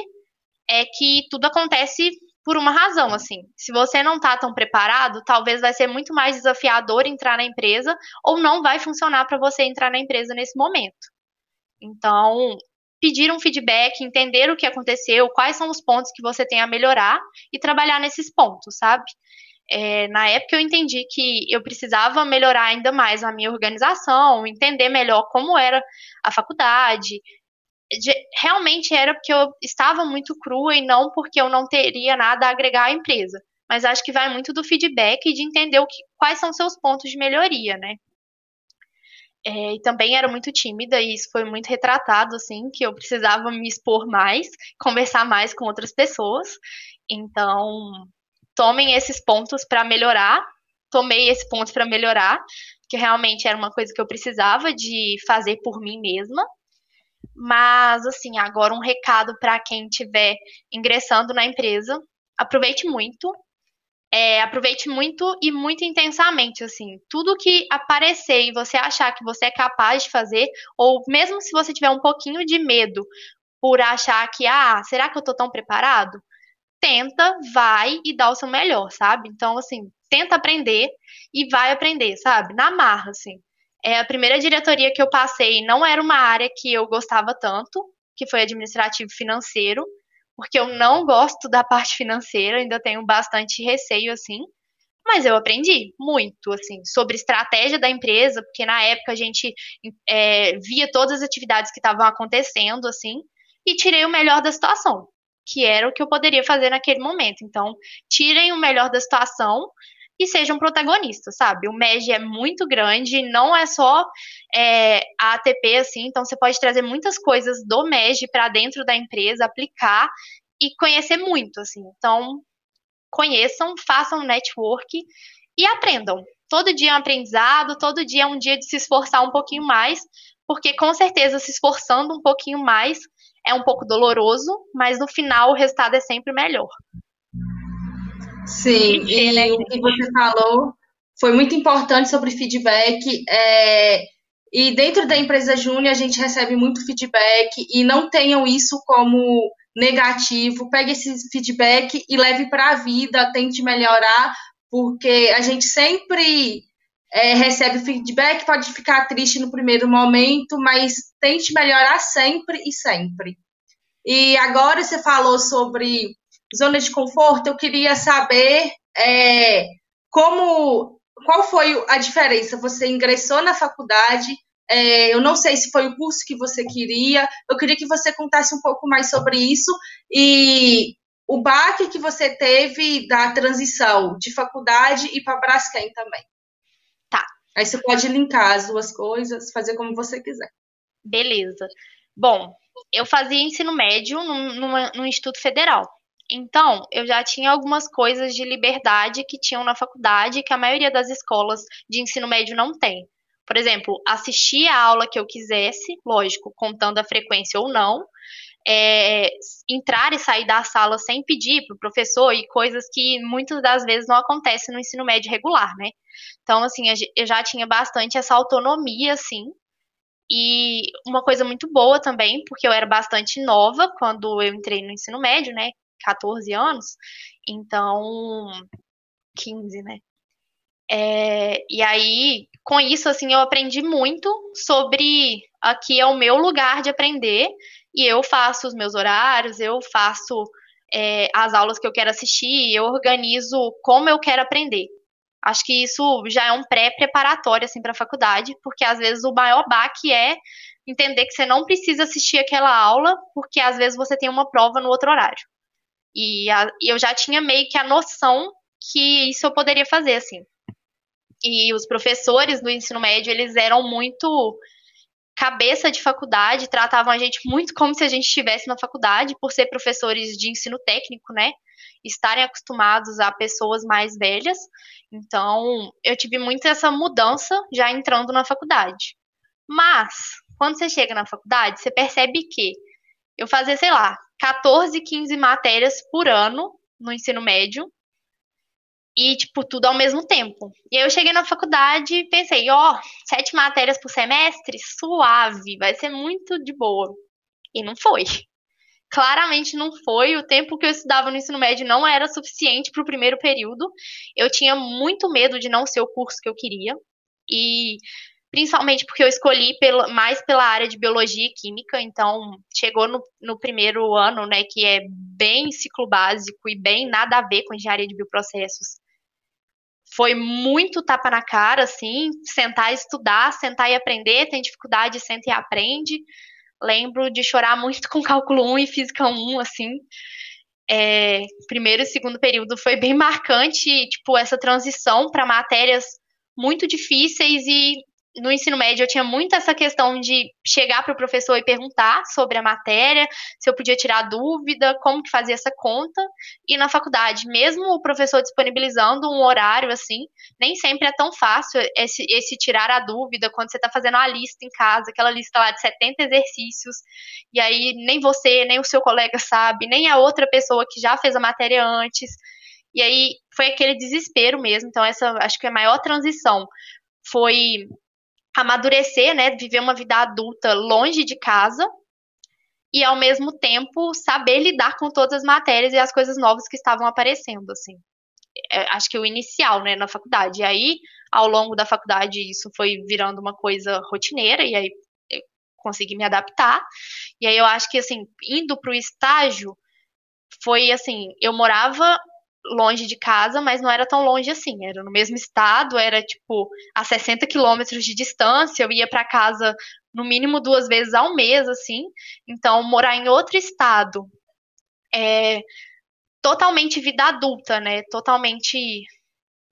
é que tudo acontece por uma razão, assim. Se você não tá tão preparado, talvez vai ser muito mais desafiador entrar na empresa ou não vai funcionar para você entrar na empresa nesse momento. Então, pedir um feedback, entender o que aconteceu, quais são os pontos que você tem a melhorar e trabalhar nesses pontos, sabe? É, na época eu entendi que eu precisava melhorar ainda mais a minha organização, entender melhor como era a faculdade, de, realmente era porque eu estava muito crua e não porque eu não teria nada a agregar à empresa. Mas acho que vai muito do feedback e de entender o que, quais são seus pontos de melhoria, né? É, e também era muito tímida e isso foi muito retratado, assim, que eu precisava me expor mais, conversar mais com outras pessoas. Então, tomem esses pontos para melhorar. Tomei esse ponto para melhorar, que realmente era uma coisa que eu precisava de fazer por mim mesma. Mas, assim, agora um recado para quem estiver ingressando na empresa: aproveite muito. É, aproveite muito e muito intensamente, assim. Tudo que aparecer e você achar que você é capaz de fazer, ou mesmo se você tiver um pouquinho de medo por achar que, ah, será que eu tô tão preparado? Tenta, vai e dá o seu melhor, sabe? Então, assim, tenta aprender e vai aprender, sabe? Na marra, assim. É, a primeira diretoria que eu passei não era uma área que eu gostava tanto, que foi administrativo financeiro, porque eu não gosto da parte financeira, ainda tenho bastante receio assim. Mas eu aprendi muito, assim, sobre estratégia da empresa, porque na época a gente é, via todas as atividades que estavam acontecendo, assim, e tirei o melhor da situação, que era o que eu poderia fazer naquele momento. Então, tirem o melhor da situação e sejam protagonistas, sabe? O MEG é muito grande, não é só é, a ATP, assim, então você pode trazer muitas coisas do MEG para dentro da empresa, aplicar e conhecer muito, assim. Então, conheçam, façam network e aprendam. Todo dia é um aprendizado, todo dia é um dia de se esforçar um pouquinho mais, porque com certeza se esforçando um pouquinho mais é um pouco doloroso, mas no final o resultado é sempre melhor. Sim, e né? o que você falou foi muito importante sobre feedback. É, e dentro da empresa Júnior a gente recebe muito feedback e não tenham isso como negativo. Pegue esse feedback e leve para a vida, tente melhorar, porque a gente sempre é, recebe feedback, pode ficar triste no primeiro momento, mas tente melhorar sempre e sempre. E agora você falou sobre zona de conforto, eu queria saber é, como, qual foi a diferença? Você ingressou na faculdade, é, eu não sei se foi o curso que você queria, eu queria que você contasse um pouco mais sobre isso e o baque que você teve da transição de faculdade e para Braskem também. Tá. Aí você pode linkar as duas coisas, fazer como você quiser. Beleza. Bom, eu fazia ensino médio num, num instituto federal. Então, eu já tinha algumas coisas de liberdade que tinham na faculdade que a maioria das escolas de ensino médio não tem. Por exemplo, assistir a aula que eu quisesse, lógico, contando a frequência ou não, é, entrar e sair da sala sem pedir para o professor e coisas que muitas das vezes não acontecem no ensino médio regular, né? Então, assim, eu já tinha bastante essa autonomia, assim, e uma coisa muito boa também, porque eu era bastante nova quando eu entrei no ensino médio, né? 14 anos, então 15, né? É, e aí, com isso, assim, eu aprendi muito sobre aqui é o meu lugar de aprender e eu faço os meus horários, eu faço é, as aulas que eu quero assistir, eu organizo como eu quero aprender. Acho que isso já é um pré-preparatório assim para a faculdade, porque às vezes o maior baque é entender que você não precisa assistir aquela aula, porque às vezes você tem uma prova no outro horário. E, a, e eu já tinha meio que a noção que isso eu poderia fazer assim. E os professores do ensino médio, eles eram muito cabeça de faculdade, tratavam a gente muito como se a gente estivesse na faculdade, por ser professores de ensino técnico, né? Estarem acostumados a pessoas mais velhas. Então, eu tive muito essa mudança já entrando na faculdade. Mas, quando você chega na faculdade, você percebe que eu fazia, sei lá, 14, 15 matérias por ano no ensino médio, e, tipo, tudo ao mesmo tempo. E aí eu cheguei na faculdade e pensei, ó, oh, sete matérias por semestre? Suave, vai ser muito de boa. E não foi. Claramente não foi. O tempo que eu estudava no ensino médio não era suficiente para o primeiro período. Eu tinha muito medo de não ser o curso que eu queria. E principalmente porque eu escolhi pela, mais pela área de biologia e química, então chegou no, no, primeiro ano, né, que é bem ciclo básico e bem nada a ver com engenharia de bioprocessos foi muito tapa na cara, assim, sentar e estudar, sentar e aprender, tem dificuldade, senta e aprende. Lembro de chorar muito com cálculo 1 e física 1, assim. É, primeiro e segundo período foi bem marcante, tipo, essa transição para matérias muito difíceis e no ensino médio eu tinha muito essa questão de chegar para o professor e perguntar sobre a matéria, se eu podia tirar dúvida, como que fazia essa conta. E na faculdade, mesmo o professor disponibilizando um horário assim, nem sempre é tão fácil esse, esse tirar a dúvida quando você está fazendo uma lista em casa, aquela lista lá de 70 exercícios, e aí nem você, nem o seu colega sabe, nem a outra pessoa que já fez a matéria antes. E aí foi aquele desespero mesmo. Então, essa acho que é a maior transição foi amadurecer, né, viver uma vida adulta longe de casa e ao mesmo tempo saber lidar com todas as matérias e as coisas novas que estavam aparecendo, assim. É, acho que o inicial, né, na faculdade. E aí, ao longo da faculdade, isso foi virando uma coisa rotineira e aí eu consegui me adaptar. E aí eu acho que assim, indo para o estágio, foi assim, eu morava longe de casa, mas não era tão longe assim. Era no mesmo estado, era tipo a 60 quilômetros de distância. Eu ia para casa no mínimo duas vezes ao mês, assim. Então, morar em outro estado é totalmente vida adulta, né? Totalmente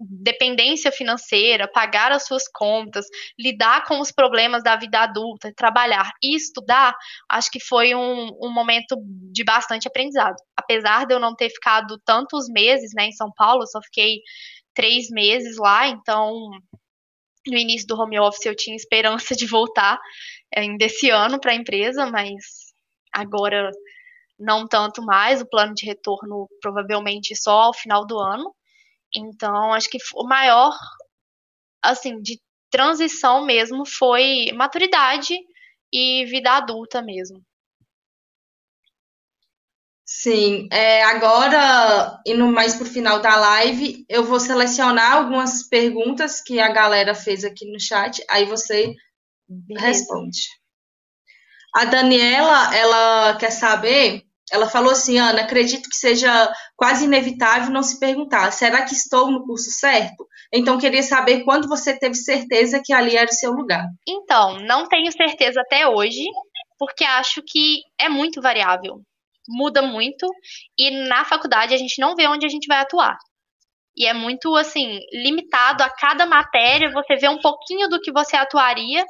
dependência financeira, pagar as suas contas, lidar com os problemas da vida adulta, trabalhar e estudar, acho que foi um, um momento de bastante aprendizado. Apesar de eu não ter ficado tantos meses né, em São Paulo, só fiquei três meses lá, então no início do home office eu tinha esperança de voltar ainda esse ano para a empresa, mas agora não tanto mais, o plano de retorno provavelmente só ao final do ano. Então, acho que o maior, assim, de transição mesmo foi maturidade e vida adulta mesmo. Sim, é, agora, indo mais para o final da live, eu vou selecionar algumas perguntas que a galera fez aqui no chat, aí você Beleza. responde. A Daniela, ela quer saber ela falou assim, Ana, acredito que seja quase inevitável não se perguntar, será que estou no curso certo? Então, queria saber quando você teve certeza que ali era o seu lugar. Então, não tenho certeza até hoje, porque acho que é muito variável. Muda muito, e na faculdade a gente não vê onde a gente vai atuar. E é muito, assim, limitado a cada matéria, você vê um pouquinho do que você atuaria,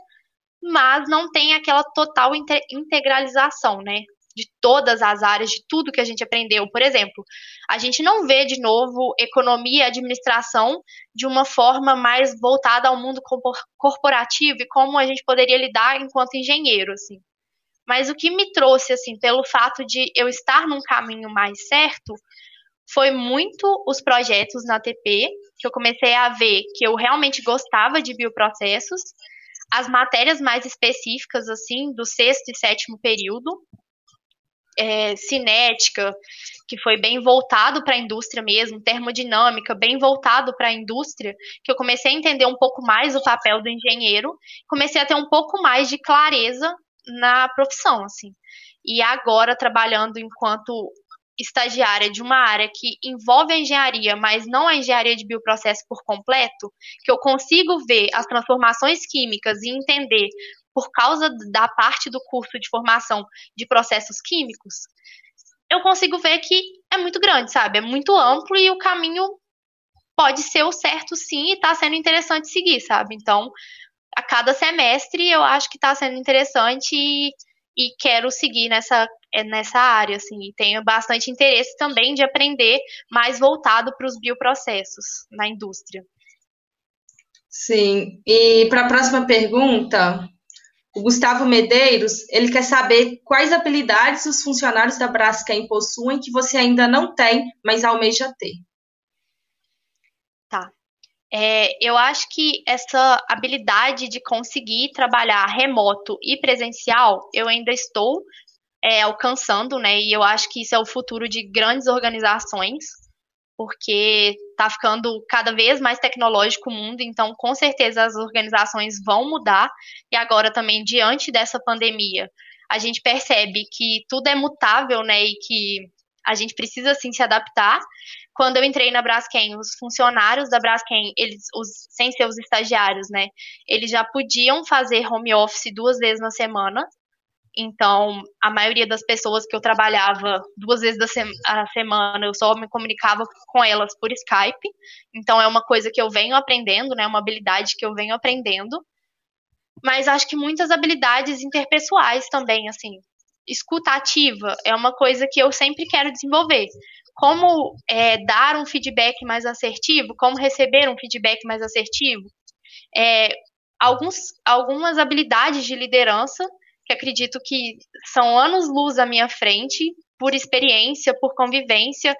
mas não tem aquela total integralização, né? De todas as áreas, de tudo que a gente aprendeu. Por exemplo, a gente não vê de novo economia e administração de uma forma mais voltada ao mundo corporativo e como a gente poderia lidar enquanto engenheiro, assim. Mas o que me trouxe, assim, pelo fato de eu estar num caminho mais certo, foi muito os projetos na TP, que eu comecei a ver que eu realmente gostava de bioprocessos, as matérias mais específicas, assim, do sexto e sétimo período, é, cinética, que foi bem voltado para a indústria mesmo, termodinâmica, bem voltado para a indústria, que eu comecei a entender um pouco mais o papel do engenheiro, comecei a ter um pouco mais de clareza na profissão, assim. E agora, trabalhando enquanto estagiária de uma área que envolve a engenharia, mas não a engenharia de bioprocesso por completo, que eu consigo ver as transformações químicas e entender por causa da parte do curso de formação de processos químicos, eu consigo ver que é muito grande, sabe? É muito amplo e o caminho pode ser o certo sim e está sendo interessante seguir, sabe? Então, a cada semestre eu acho que está sendo interessante e, e quero seguir nessa, é, nessa área, assim, e tenho bastante interesse também de aprender mais voltado para os bioprocessos na indústria. Sim, e para a próxima pergunta, o Gustavo Medeiros, ele quer saber quais habilidades os funcionários da Braskem possuem que você ainda não tem, mas almeja ter. Tá. É, eu acho que essa habilidade de conseguir trabalhar remoto e presencial, eu ainda estou é, alcançando, né? E eu acho que isso é o futuro de grandes organizações, porque está ficando cada vez mais tecnológico o mundo, então com certeza as organizações vão mudar. E agora também, diante dessa pandemia, a gente percebe que tudo é mutável, né? E que a gente precisa sim se adaptar quando eu entrei na Braskem, os funcionários da Braskem, eles, os, sem ser os estagiários, né, eles já podiam fazer home office duas vezes na semana. Então, a maioria das pessoas que eu trabalhava duas vezes da se a semana, eu só me comunicava com elas por Skype. Então, é uma coisa que eu venho aprendendo, né, uma habilidade que eu venho aprendendo. Mas acho que muitas habilidades interpessoais também, assim, escuta ativa é uma coisa que eu sempre quero desenvolver. Como é, dar um feedback mais assertivo, como receber um feedback mais assertivo, é, alguns, algumas habilidades de liderança que acredito que são anos-luz à minha frente, por experiência, por convivência,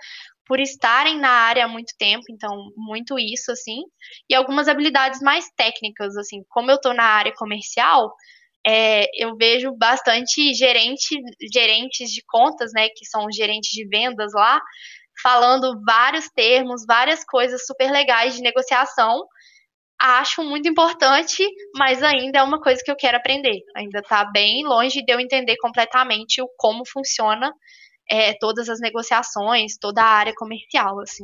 por estarem na área há muito tempo, então muito isso assim, e algumas habilidades mais técnicas, assim, como eu estou na área comercial, é, eu vejo bastante gerente, gerentes de contas, né, que são gerentes de vendas lá, falando vários termos, várias coisas super legais de negociação. Acho muito importante, mas ainda é uma coisa que eu quero aprender. Ainda está bem longe de eu entender completamente o como funciona é, todas as negociações, toda a área comercial, assim.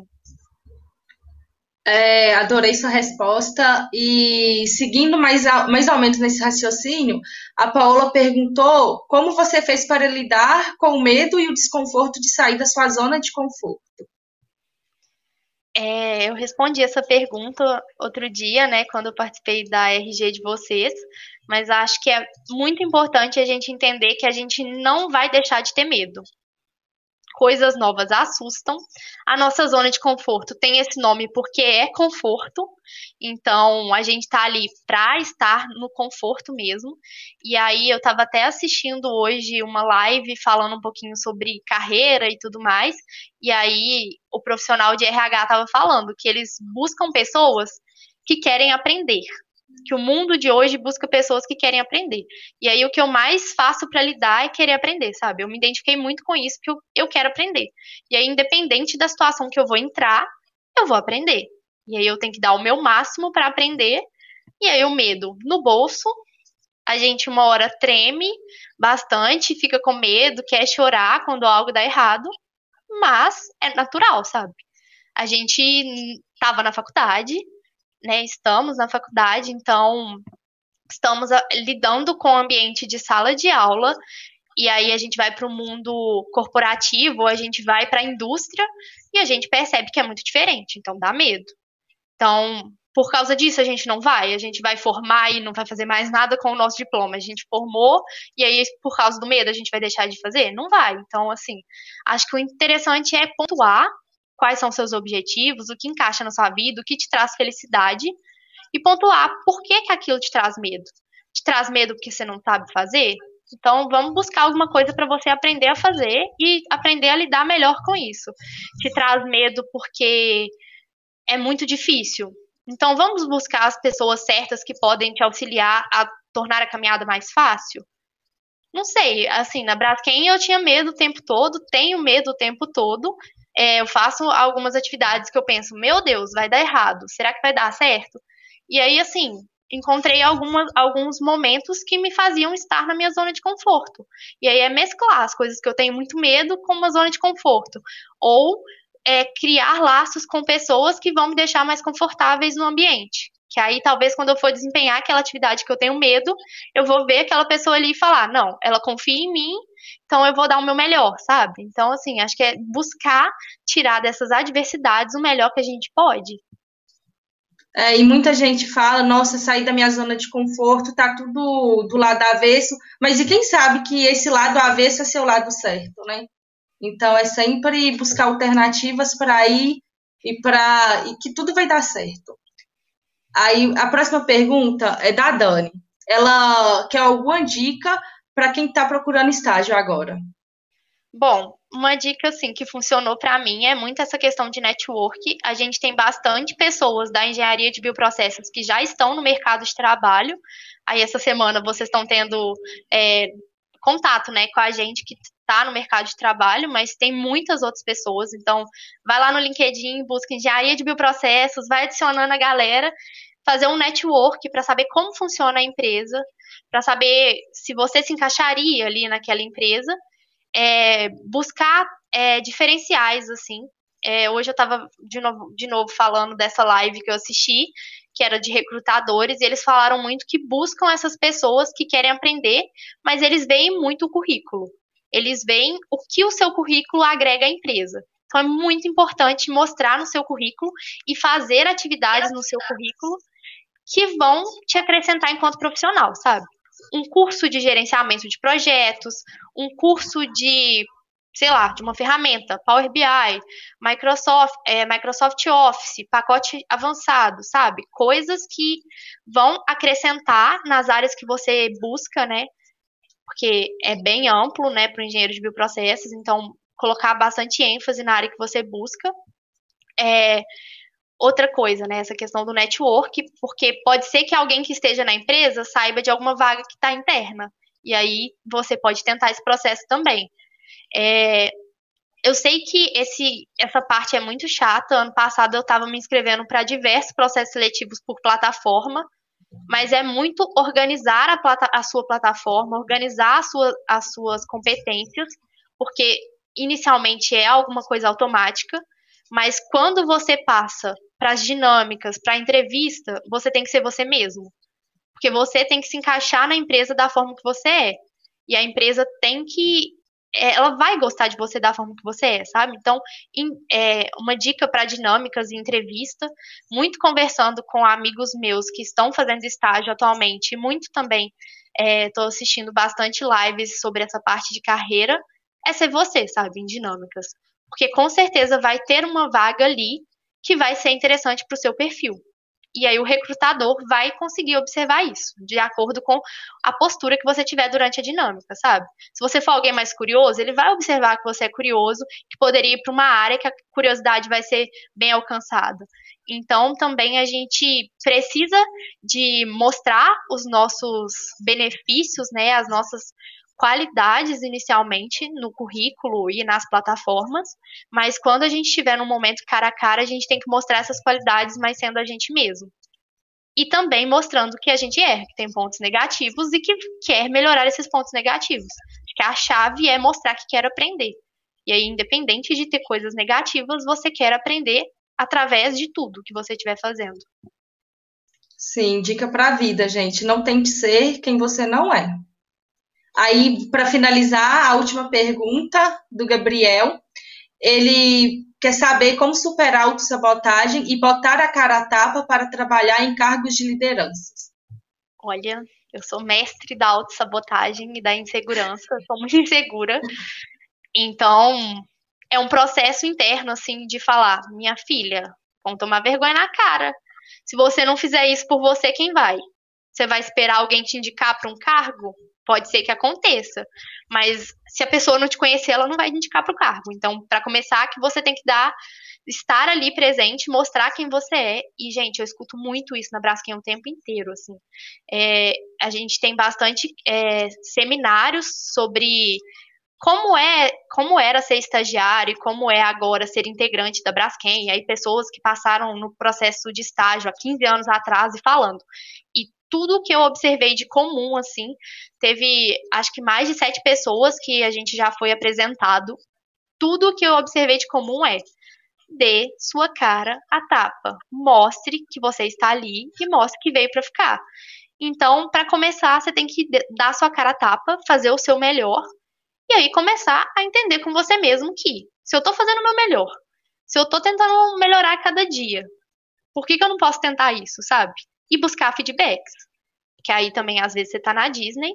É, adorei sua resposta. E seguindo mais, mais ou menos nesse raciocínio, a Paola perguntou como você fez para lidar com o medo e o desconforto de sair da sua zona de conforto. É, eu respondi essa pergunta outro dia, né, quando eu participei da RG de vocês, mas acho que é muito importante a gente entender que a gente não vai deixar de ter medo coisas novas assustam. A nossa zona de conforto tem esse nome porque é conforto. Então, a gente tá ali para estar no conforto mesmo. E aí, eu tava até assistindo hoje uma live falando um pouquinho sobre carreira e tudo mais. E aí, o profissional de RH tava falando que eles buscam pessoas que querem aprender, que o mundo de hoje busca pessoas que querem aprender. E aí o que eu mais faço para lidar é querer aprender, sabe? Eu me identifiquei muito com isso porque eu, eu quero aprender. E aí independente da situação que eu vou entrar, eu vou aprender. E aí eu tenho que dar o meu máximo para aprender. E aí o medo no bolso, a gente uma hora treme bastante, fica com medo, quer chorar quando algo dá errado, mas é natural, sabe? A gente estava na faculdade, né, estamos na faculdade, então estamos ah, lidando com o ambiente de sala de aula e aí a gente vai para o mundo corporativo, a gente vai para a indústria e a gente percebe que é muito diferente, então dá medo. Então, por causa disso a gente não vai, a gente vai formar e não vai fazer mais nada com o nosso diploma. A gente formou e aí por causa do medo a gente vai deixar de fazer? Não vai. Então, assim, acho que o interessante é pontuar quais são seus objetivos, o que encaixa na sua vida, o que te traz felicidade e pontuar por que, que aquilo te traz medo. Te traz medo porque você não sabe fazer? Então, vamos buscar alguma coisa para você aprender a fazer e aprender a lidar melhor com isso. Te traz medo porque é muito difícil. Então, vamos buscar as pessoas certas que podem te auxiliar a tornar a caminhada mais fácil? Não sei, assim, na Braskem eu tinha medo o tempo todo, tenho medo o tempo todo. É, eu faço algumas atividades que eu penso, meu Deus, vai dar errado, será que vai dar certo? E aí, assim, encontrei algumas, alguns momentos que me faziam estar na minha zona de conforto. E aí é mesclar as coisas que eu tenho muito medo com uma zona de conforto. Ou é, criar laços com pessoas que vão me deixar mais confortáveis no ambiente. Que aí, talvez, quando eu for desempenhar aquela atividade que eu tenho medo, eu vou ver aquela pessoa ali e falar: não, ela confia em mim, então eu vou dar o meu melhor, sabe? Então, assim, acho que é buscar tirar dessas adversidades o melhor que a gente pode. É, e muita gente fala, nossa, sair da minha zona de conforto, tá tudo do lado avesso, mas e quem sabe que esse lado avesso é seu lado certo, né? Então é sempre buscar alternativas para ir e para e que tudo vai dar certo. Aí a próxima pergunta é da Dani. Ela quer alguma dica para quem está procurando estágio agora? Bom, uma dica assim que funcionou para mim é muito essa questão de network. A gente tem bastante pessoas da engenharia de bioprocessos que já estão no mercado de trabalho. Aí essa semana vocês estão tendo é, contato, né, com a gente que está no mercado de trabalho, mas tem muitas outras pessoas. Então, vai lá no LinkedIn, busca engenharia de bioprocessos, vai adicionando a galera, fazer um network para saber como funciona a empresa, para saber se você se encaixaria ali naquela empresa é, buscar é, diferenciais, assim. É, hoje eu estava de novo, de novo falando dessa live que eu assisti, que era de recrutadores, e eles falaram muito que buscam essas pessoas que querem aprender, mas eles veem muito o currículo. Eles veem o que o seu currículo agrega à empresa. Então é muito importante mostrar no seu currículo e fazer atividades no seu currículo que vão te acrescentar enquanto profissional, sabe? um curso de gerenciamento de projetos, um curso de, sei lá, de uma ferramenta, Power BI, Microsoft, é, Microsoft Office, pacote avançado, sabe? Coisas que vão acrescentar nas áreas que você busca, né? Porque é bem amplo, né, para o engenheiro de bioprocessos, então colocar bastante ênfase na área que você busca. É, outra coisa, né? Essa questão do network, porque pode ser que alguém que esteja na empresa saiba de alguma vaga que está interna. E aí você pode tentar esse processo também. É, eu sei que esse, essa parte é muito chata. Ano passado eu estava me inscrevendo para diversos processos seletivos por plataforma, mas é muito organizar a, plata, a sua plataforma, organizar sua, as suas competências, porque inicialmente é alguma coisa automática, mas quando você passa para as dinâmicas, para a entrevista, você tem que ser você mesmo. Porque você tem que se encaixar na empresa da forma que você é. E a empresa tem que. É, ela vai gostar de você da forma que você é, sabe? Então, em, é, uma dica para dinâmicas e entrevista, muito conversando com amigos meus que estão fazendo estágio atualmente, e muito também estou é, assistindo bastante lives sobre essa parte de carreira, é ser você, sabe? Em dinâmicas. Porque com certeza vai ter uma vaga ali que vai ser interessante para o seu perfil. E aí o recrutador vai conseguir observar isso, de acordo com a postura que você tiver durante a dinâmica, sabe? Se você for alguém mais curioso, ele vai observar que você é curioso, que poderia ir para uma área que a curiosidade vai ser bem alcançada. Então, também a gente precisa de mostrar os nossos benefícios, né, as nossas qualidades inicialmente no currículo e nas plataformas, mas quando a gente estiver num momento cara a cara, a gente tem que mostrar essas qualidades, mas sendo a gente mesmo. E também mostrando que a gente erra, que tem pontos negativos e que quer melhorar esses pontos negativos. Que a chave é mostrar que quer aprender. E aí, independente de ter coisas negativas, você quer aprender através de tudo que você estiver fazendo. Sim, dica para a vida, gente. Não tente ser quem você não é. Aí, para finalizar, a última pergunta do Gabriel. Ele quer saber como superar a autossabotagem e botar a cara a tapa para trabalhar em cargos de liderança. Olha, eu sou mestre da autossabotagem e da insegurança, sou muito insegura. Então, é um processo interno, assim, de falar, minha filha, vão tomar vergonha na cara. Se você não fizer isso por você, quem vai? Você vai esperar alguém te indicar para um cargo? Pode ser que aconteça, mas se a pessoa não te conhecer, ela não vai te indicar para o cargo. Então, para começar, que você tem que dar, estar ali presente, mostrar quem você é. E, gente, eu escuto muito isso na Braskem o tempo inteiro, assim. É, a gente tem bastante é, seminários sobre como é, como era ser estagiário e como é agora ser integrante da Braskem, e aí pessoas que passaram no processo de estágio há 15 anos atrás e falando. E tudo que eu observei de comum, assim, teve acho que mais de sete pessoas que a gente já foi apresentado. Tudo que eu observei de comum é dê sua cara a tapa. Mostre que você está ali e mostre que veio para ficar. Então, para começar, você tem que dar sua cara a tapa, fazer o seu melhor e aí começar a entender com você mesmo que se eu tô fazendo o meu melhor, se eu tô tentando melhorar cada dia, por que, que eu não posso tentar isso, sabe? E buscar feedbacks. Que aí também, às vezes, você tá na Disney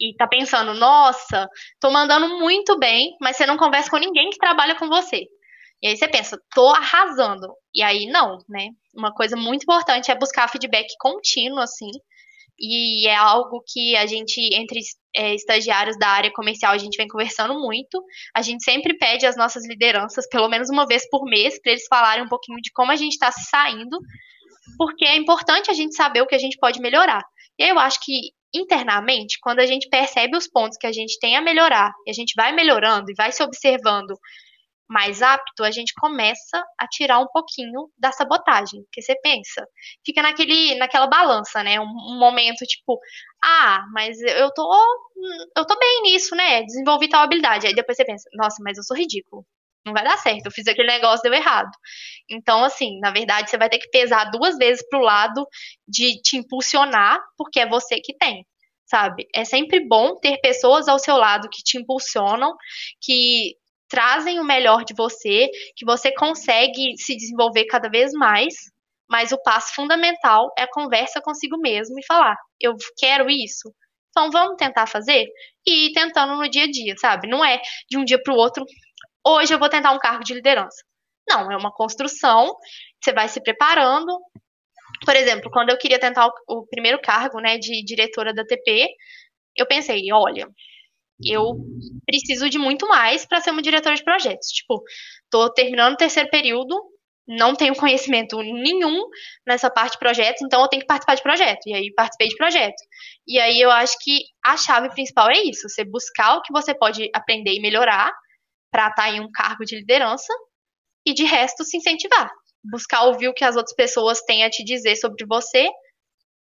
e tá pensando, nossa, tô mandando muito bem, mas você não conversa com ninguém que trabalha com você. E aí você pensa, tô arrasando. E aí não, né? Uma coisa muito importante é buscar feedback contínuo, assim, e é algo que a gente, entre é, estagiários da área comercial, a gente vem conversando muito. A gente sempre pede às nossas lideranças, pelo menos uma vez por mês, para eles falarem um pouquinho de como a gente está se saindo, porque é importante a gente saber o que a gente pode melhorar. E eu acho que internamente, quando a gente percebe os pontos que a gente tem a melhorar, e a gente vai melhorando e vai se observando mais apto, a gente começa a tirar um pouquinho da sabotagem. Porque você pensa, fica naquele, naquela balança, né? Um, um, momento tipo, ah, mas eu tô, eu tô bem nisso, né? Desenvolvi tal habilidade. Aí depois você pensa, nossa, mas eu sou ridículo. Não vai dar certo, eu fiz aquele negócio, deu errado. Então, assim, na verdade, você vai ter que pesar duas vezes pro lado de te impulsionar, porque é você que tem sabe? É sempre bom ter pessoas ao seu lado que te impulsionam, que trazem o melhor de você, que você consegue se desenvolver cada vez mais, mas o passo fundamental é a conversa consigo mesmo e falar: eu quero isso, então vamos tentar fazer? E ir tentando no dia a dia, sabe? Não é de um dia para o outro, hoje eu vou tentar um cargo de liderança. Não, é uma construção, você vai se preparando. Por exemplo, quando eu queria tentar o, o primeiro cargo, né, de diretora da TP, eu pensei, olha, eu preciso de muito mais para ser uma diretora de projetos. Tipo, tô terminando o terceiro período, não tenho conhecimento nenhum nessa parte de projetos, então eu tenho que participar de projeto. E aí participei de projeto. E aí eu acho que a chave principal é isso: você buscar o que você pode aprender e melhorar para estar tá em um cargo de liderança e de resto se incentivar. Buscar ouvir o que as outras pessoas têm a te dizer sobre você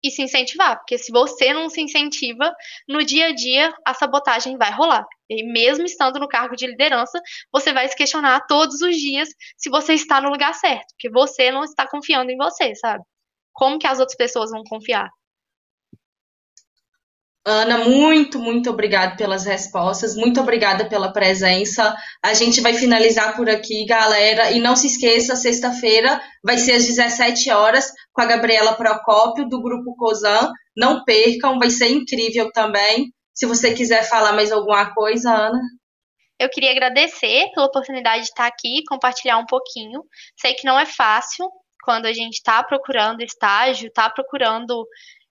e se incentivar, porque se você não se incentiva, no dia a dia a sabotagem vai rolar. E mesmo estando no cargo de liderança, você vai se questionar todos os dias se você está no lugar certo, porque você não está confiando em você, sabe? Como que as outras pessoas vão confiar? Ana, muito, muito obrigada pelas respostas, muito obrigada pela presença. A gente vai finalizar por aqui, galera. E não se esqueça, sexta-feira vai ser às 17 horas com a Gabriela Procópio, do Grupo COSAN. Não percam, vai ser incrível também. Se você quiser falar mais alguma coisa, Ana. Eu queria agradecer pela oportunidade de estar aqui compartilhar um pouquinho. Sei que não é fácil quando a gente está procurando estágio, está procurando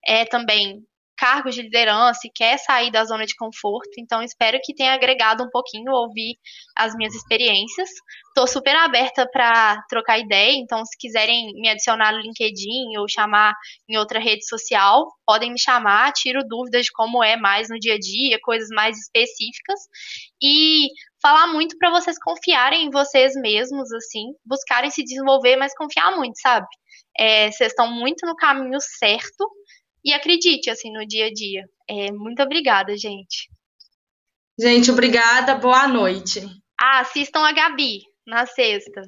é, também cargos de liderança e quer sair da zona de conforto. Então, espero que tenha agregado um pouquinho ouvir as minhas experiências. Estou super aberta para trocar ideia, então, se quiserem me adicionar no LinkedIn ou chamar em outra rede social, podem me chamar, tiro dúvidas de como é mais no dia a dia, coisas mais específicas. E falar muito para vocês confiarem em vocês mesmos, assim, buscarem se desenvolver, mas confiar muito, sabe? É, vocês estão muito no caminho certo e acredite, assim, no dia a dia. É, muito obrigada, gente. Gente, obrigada. Boa noite. Ah, assistam a Gabi na sexta.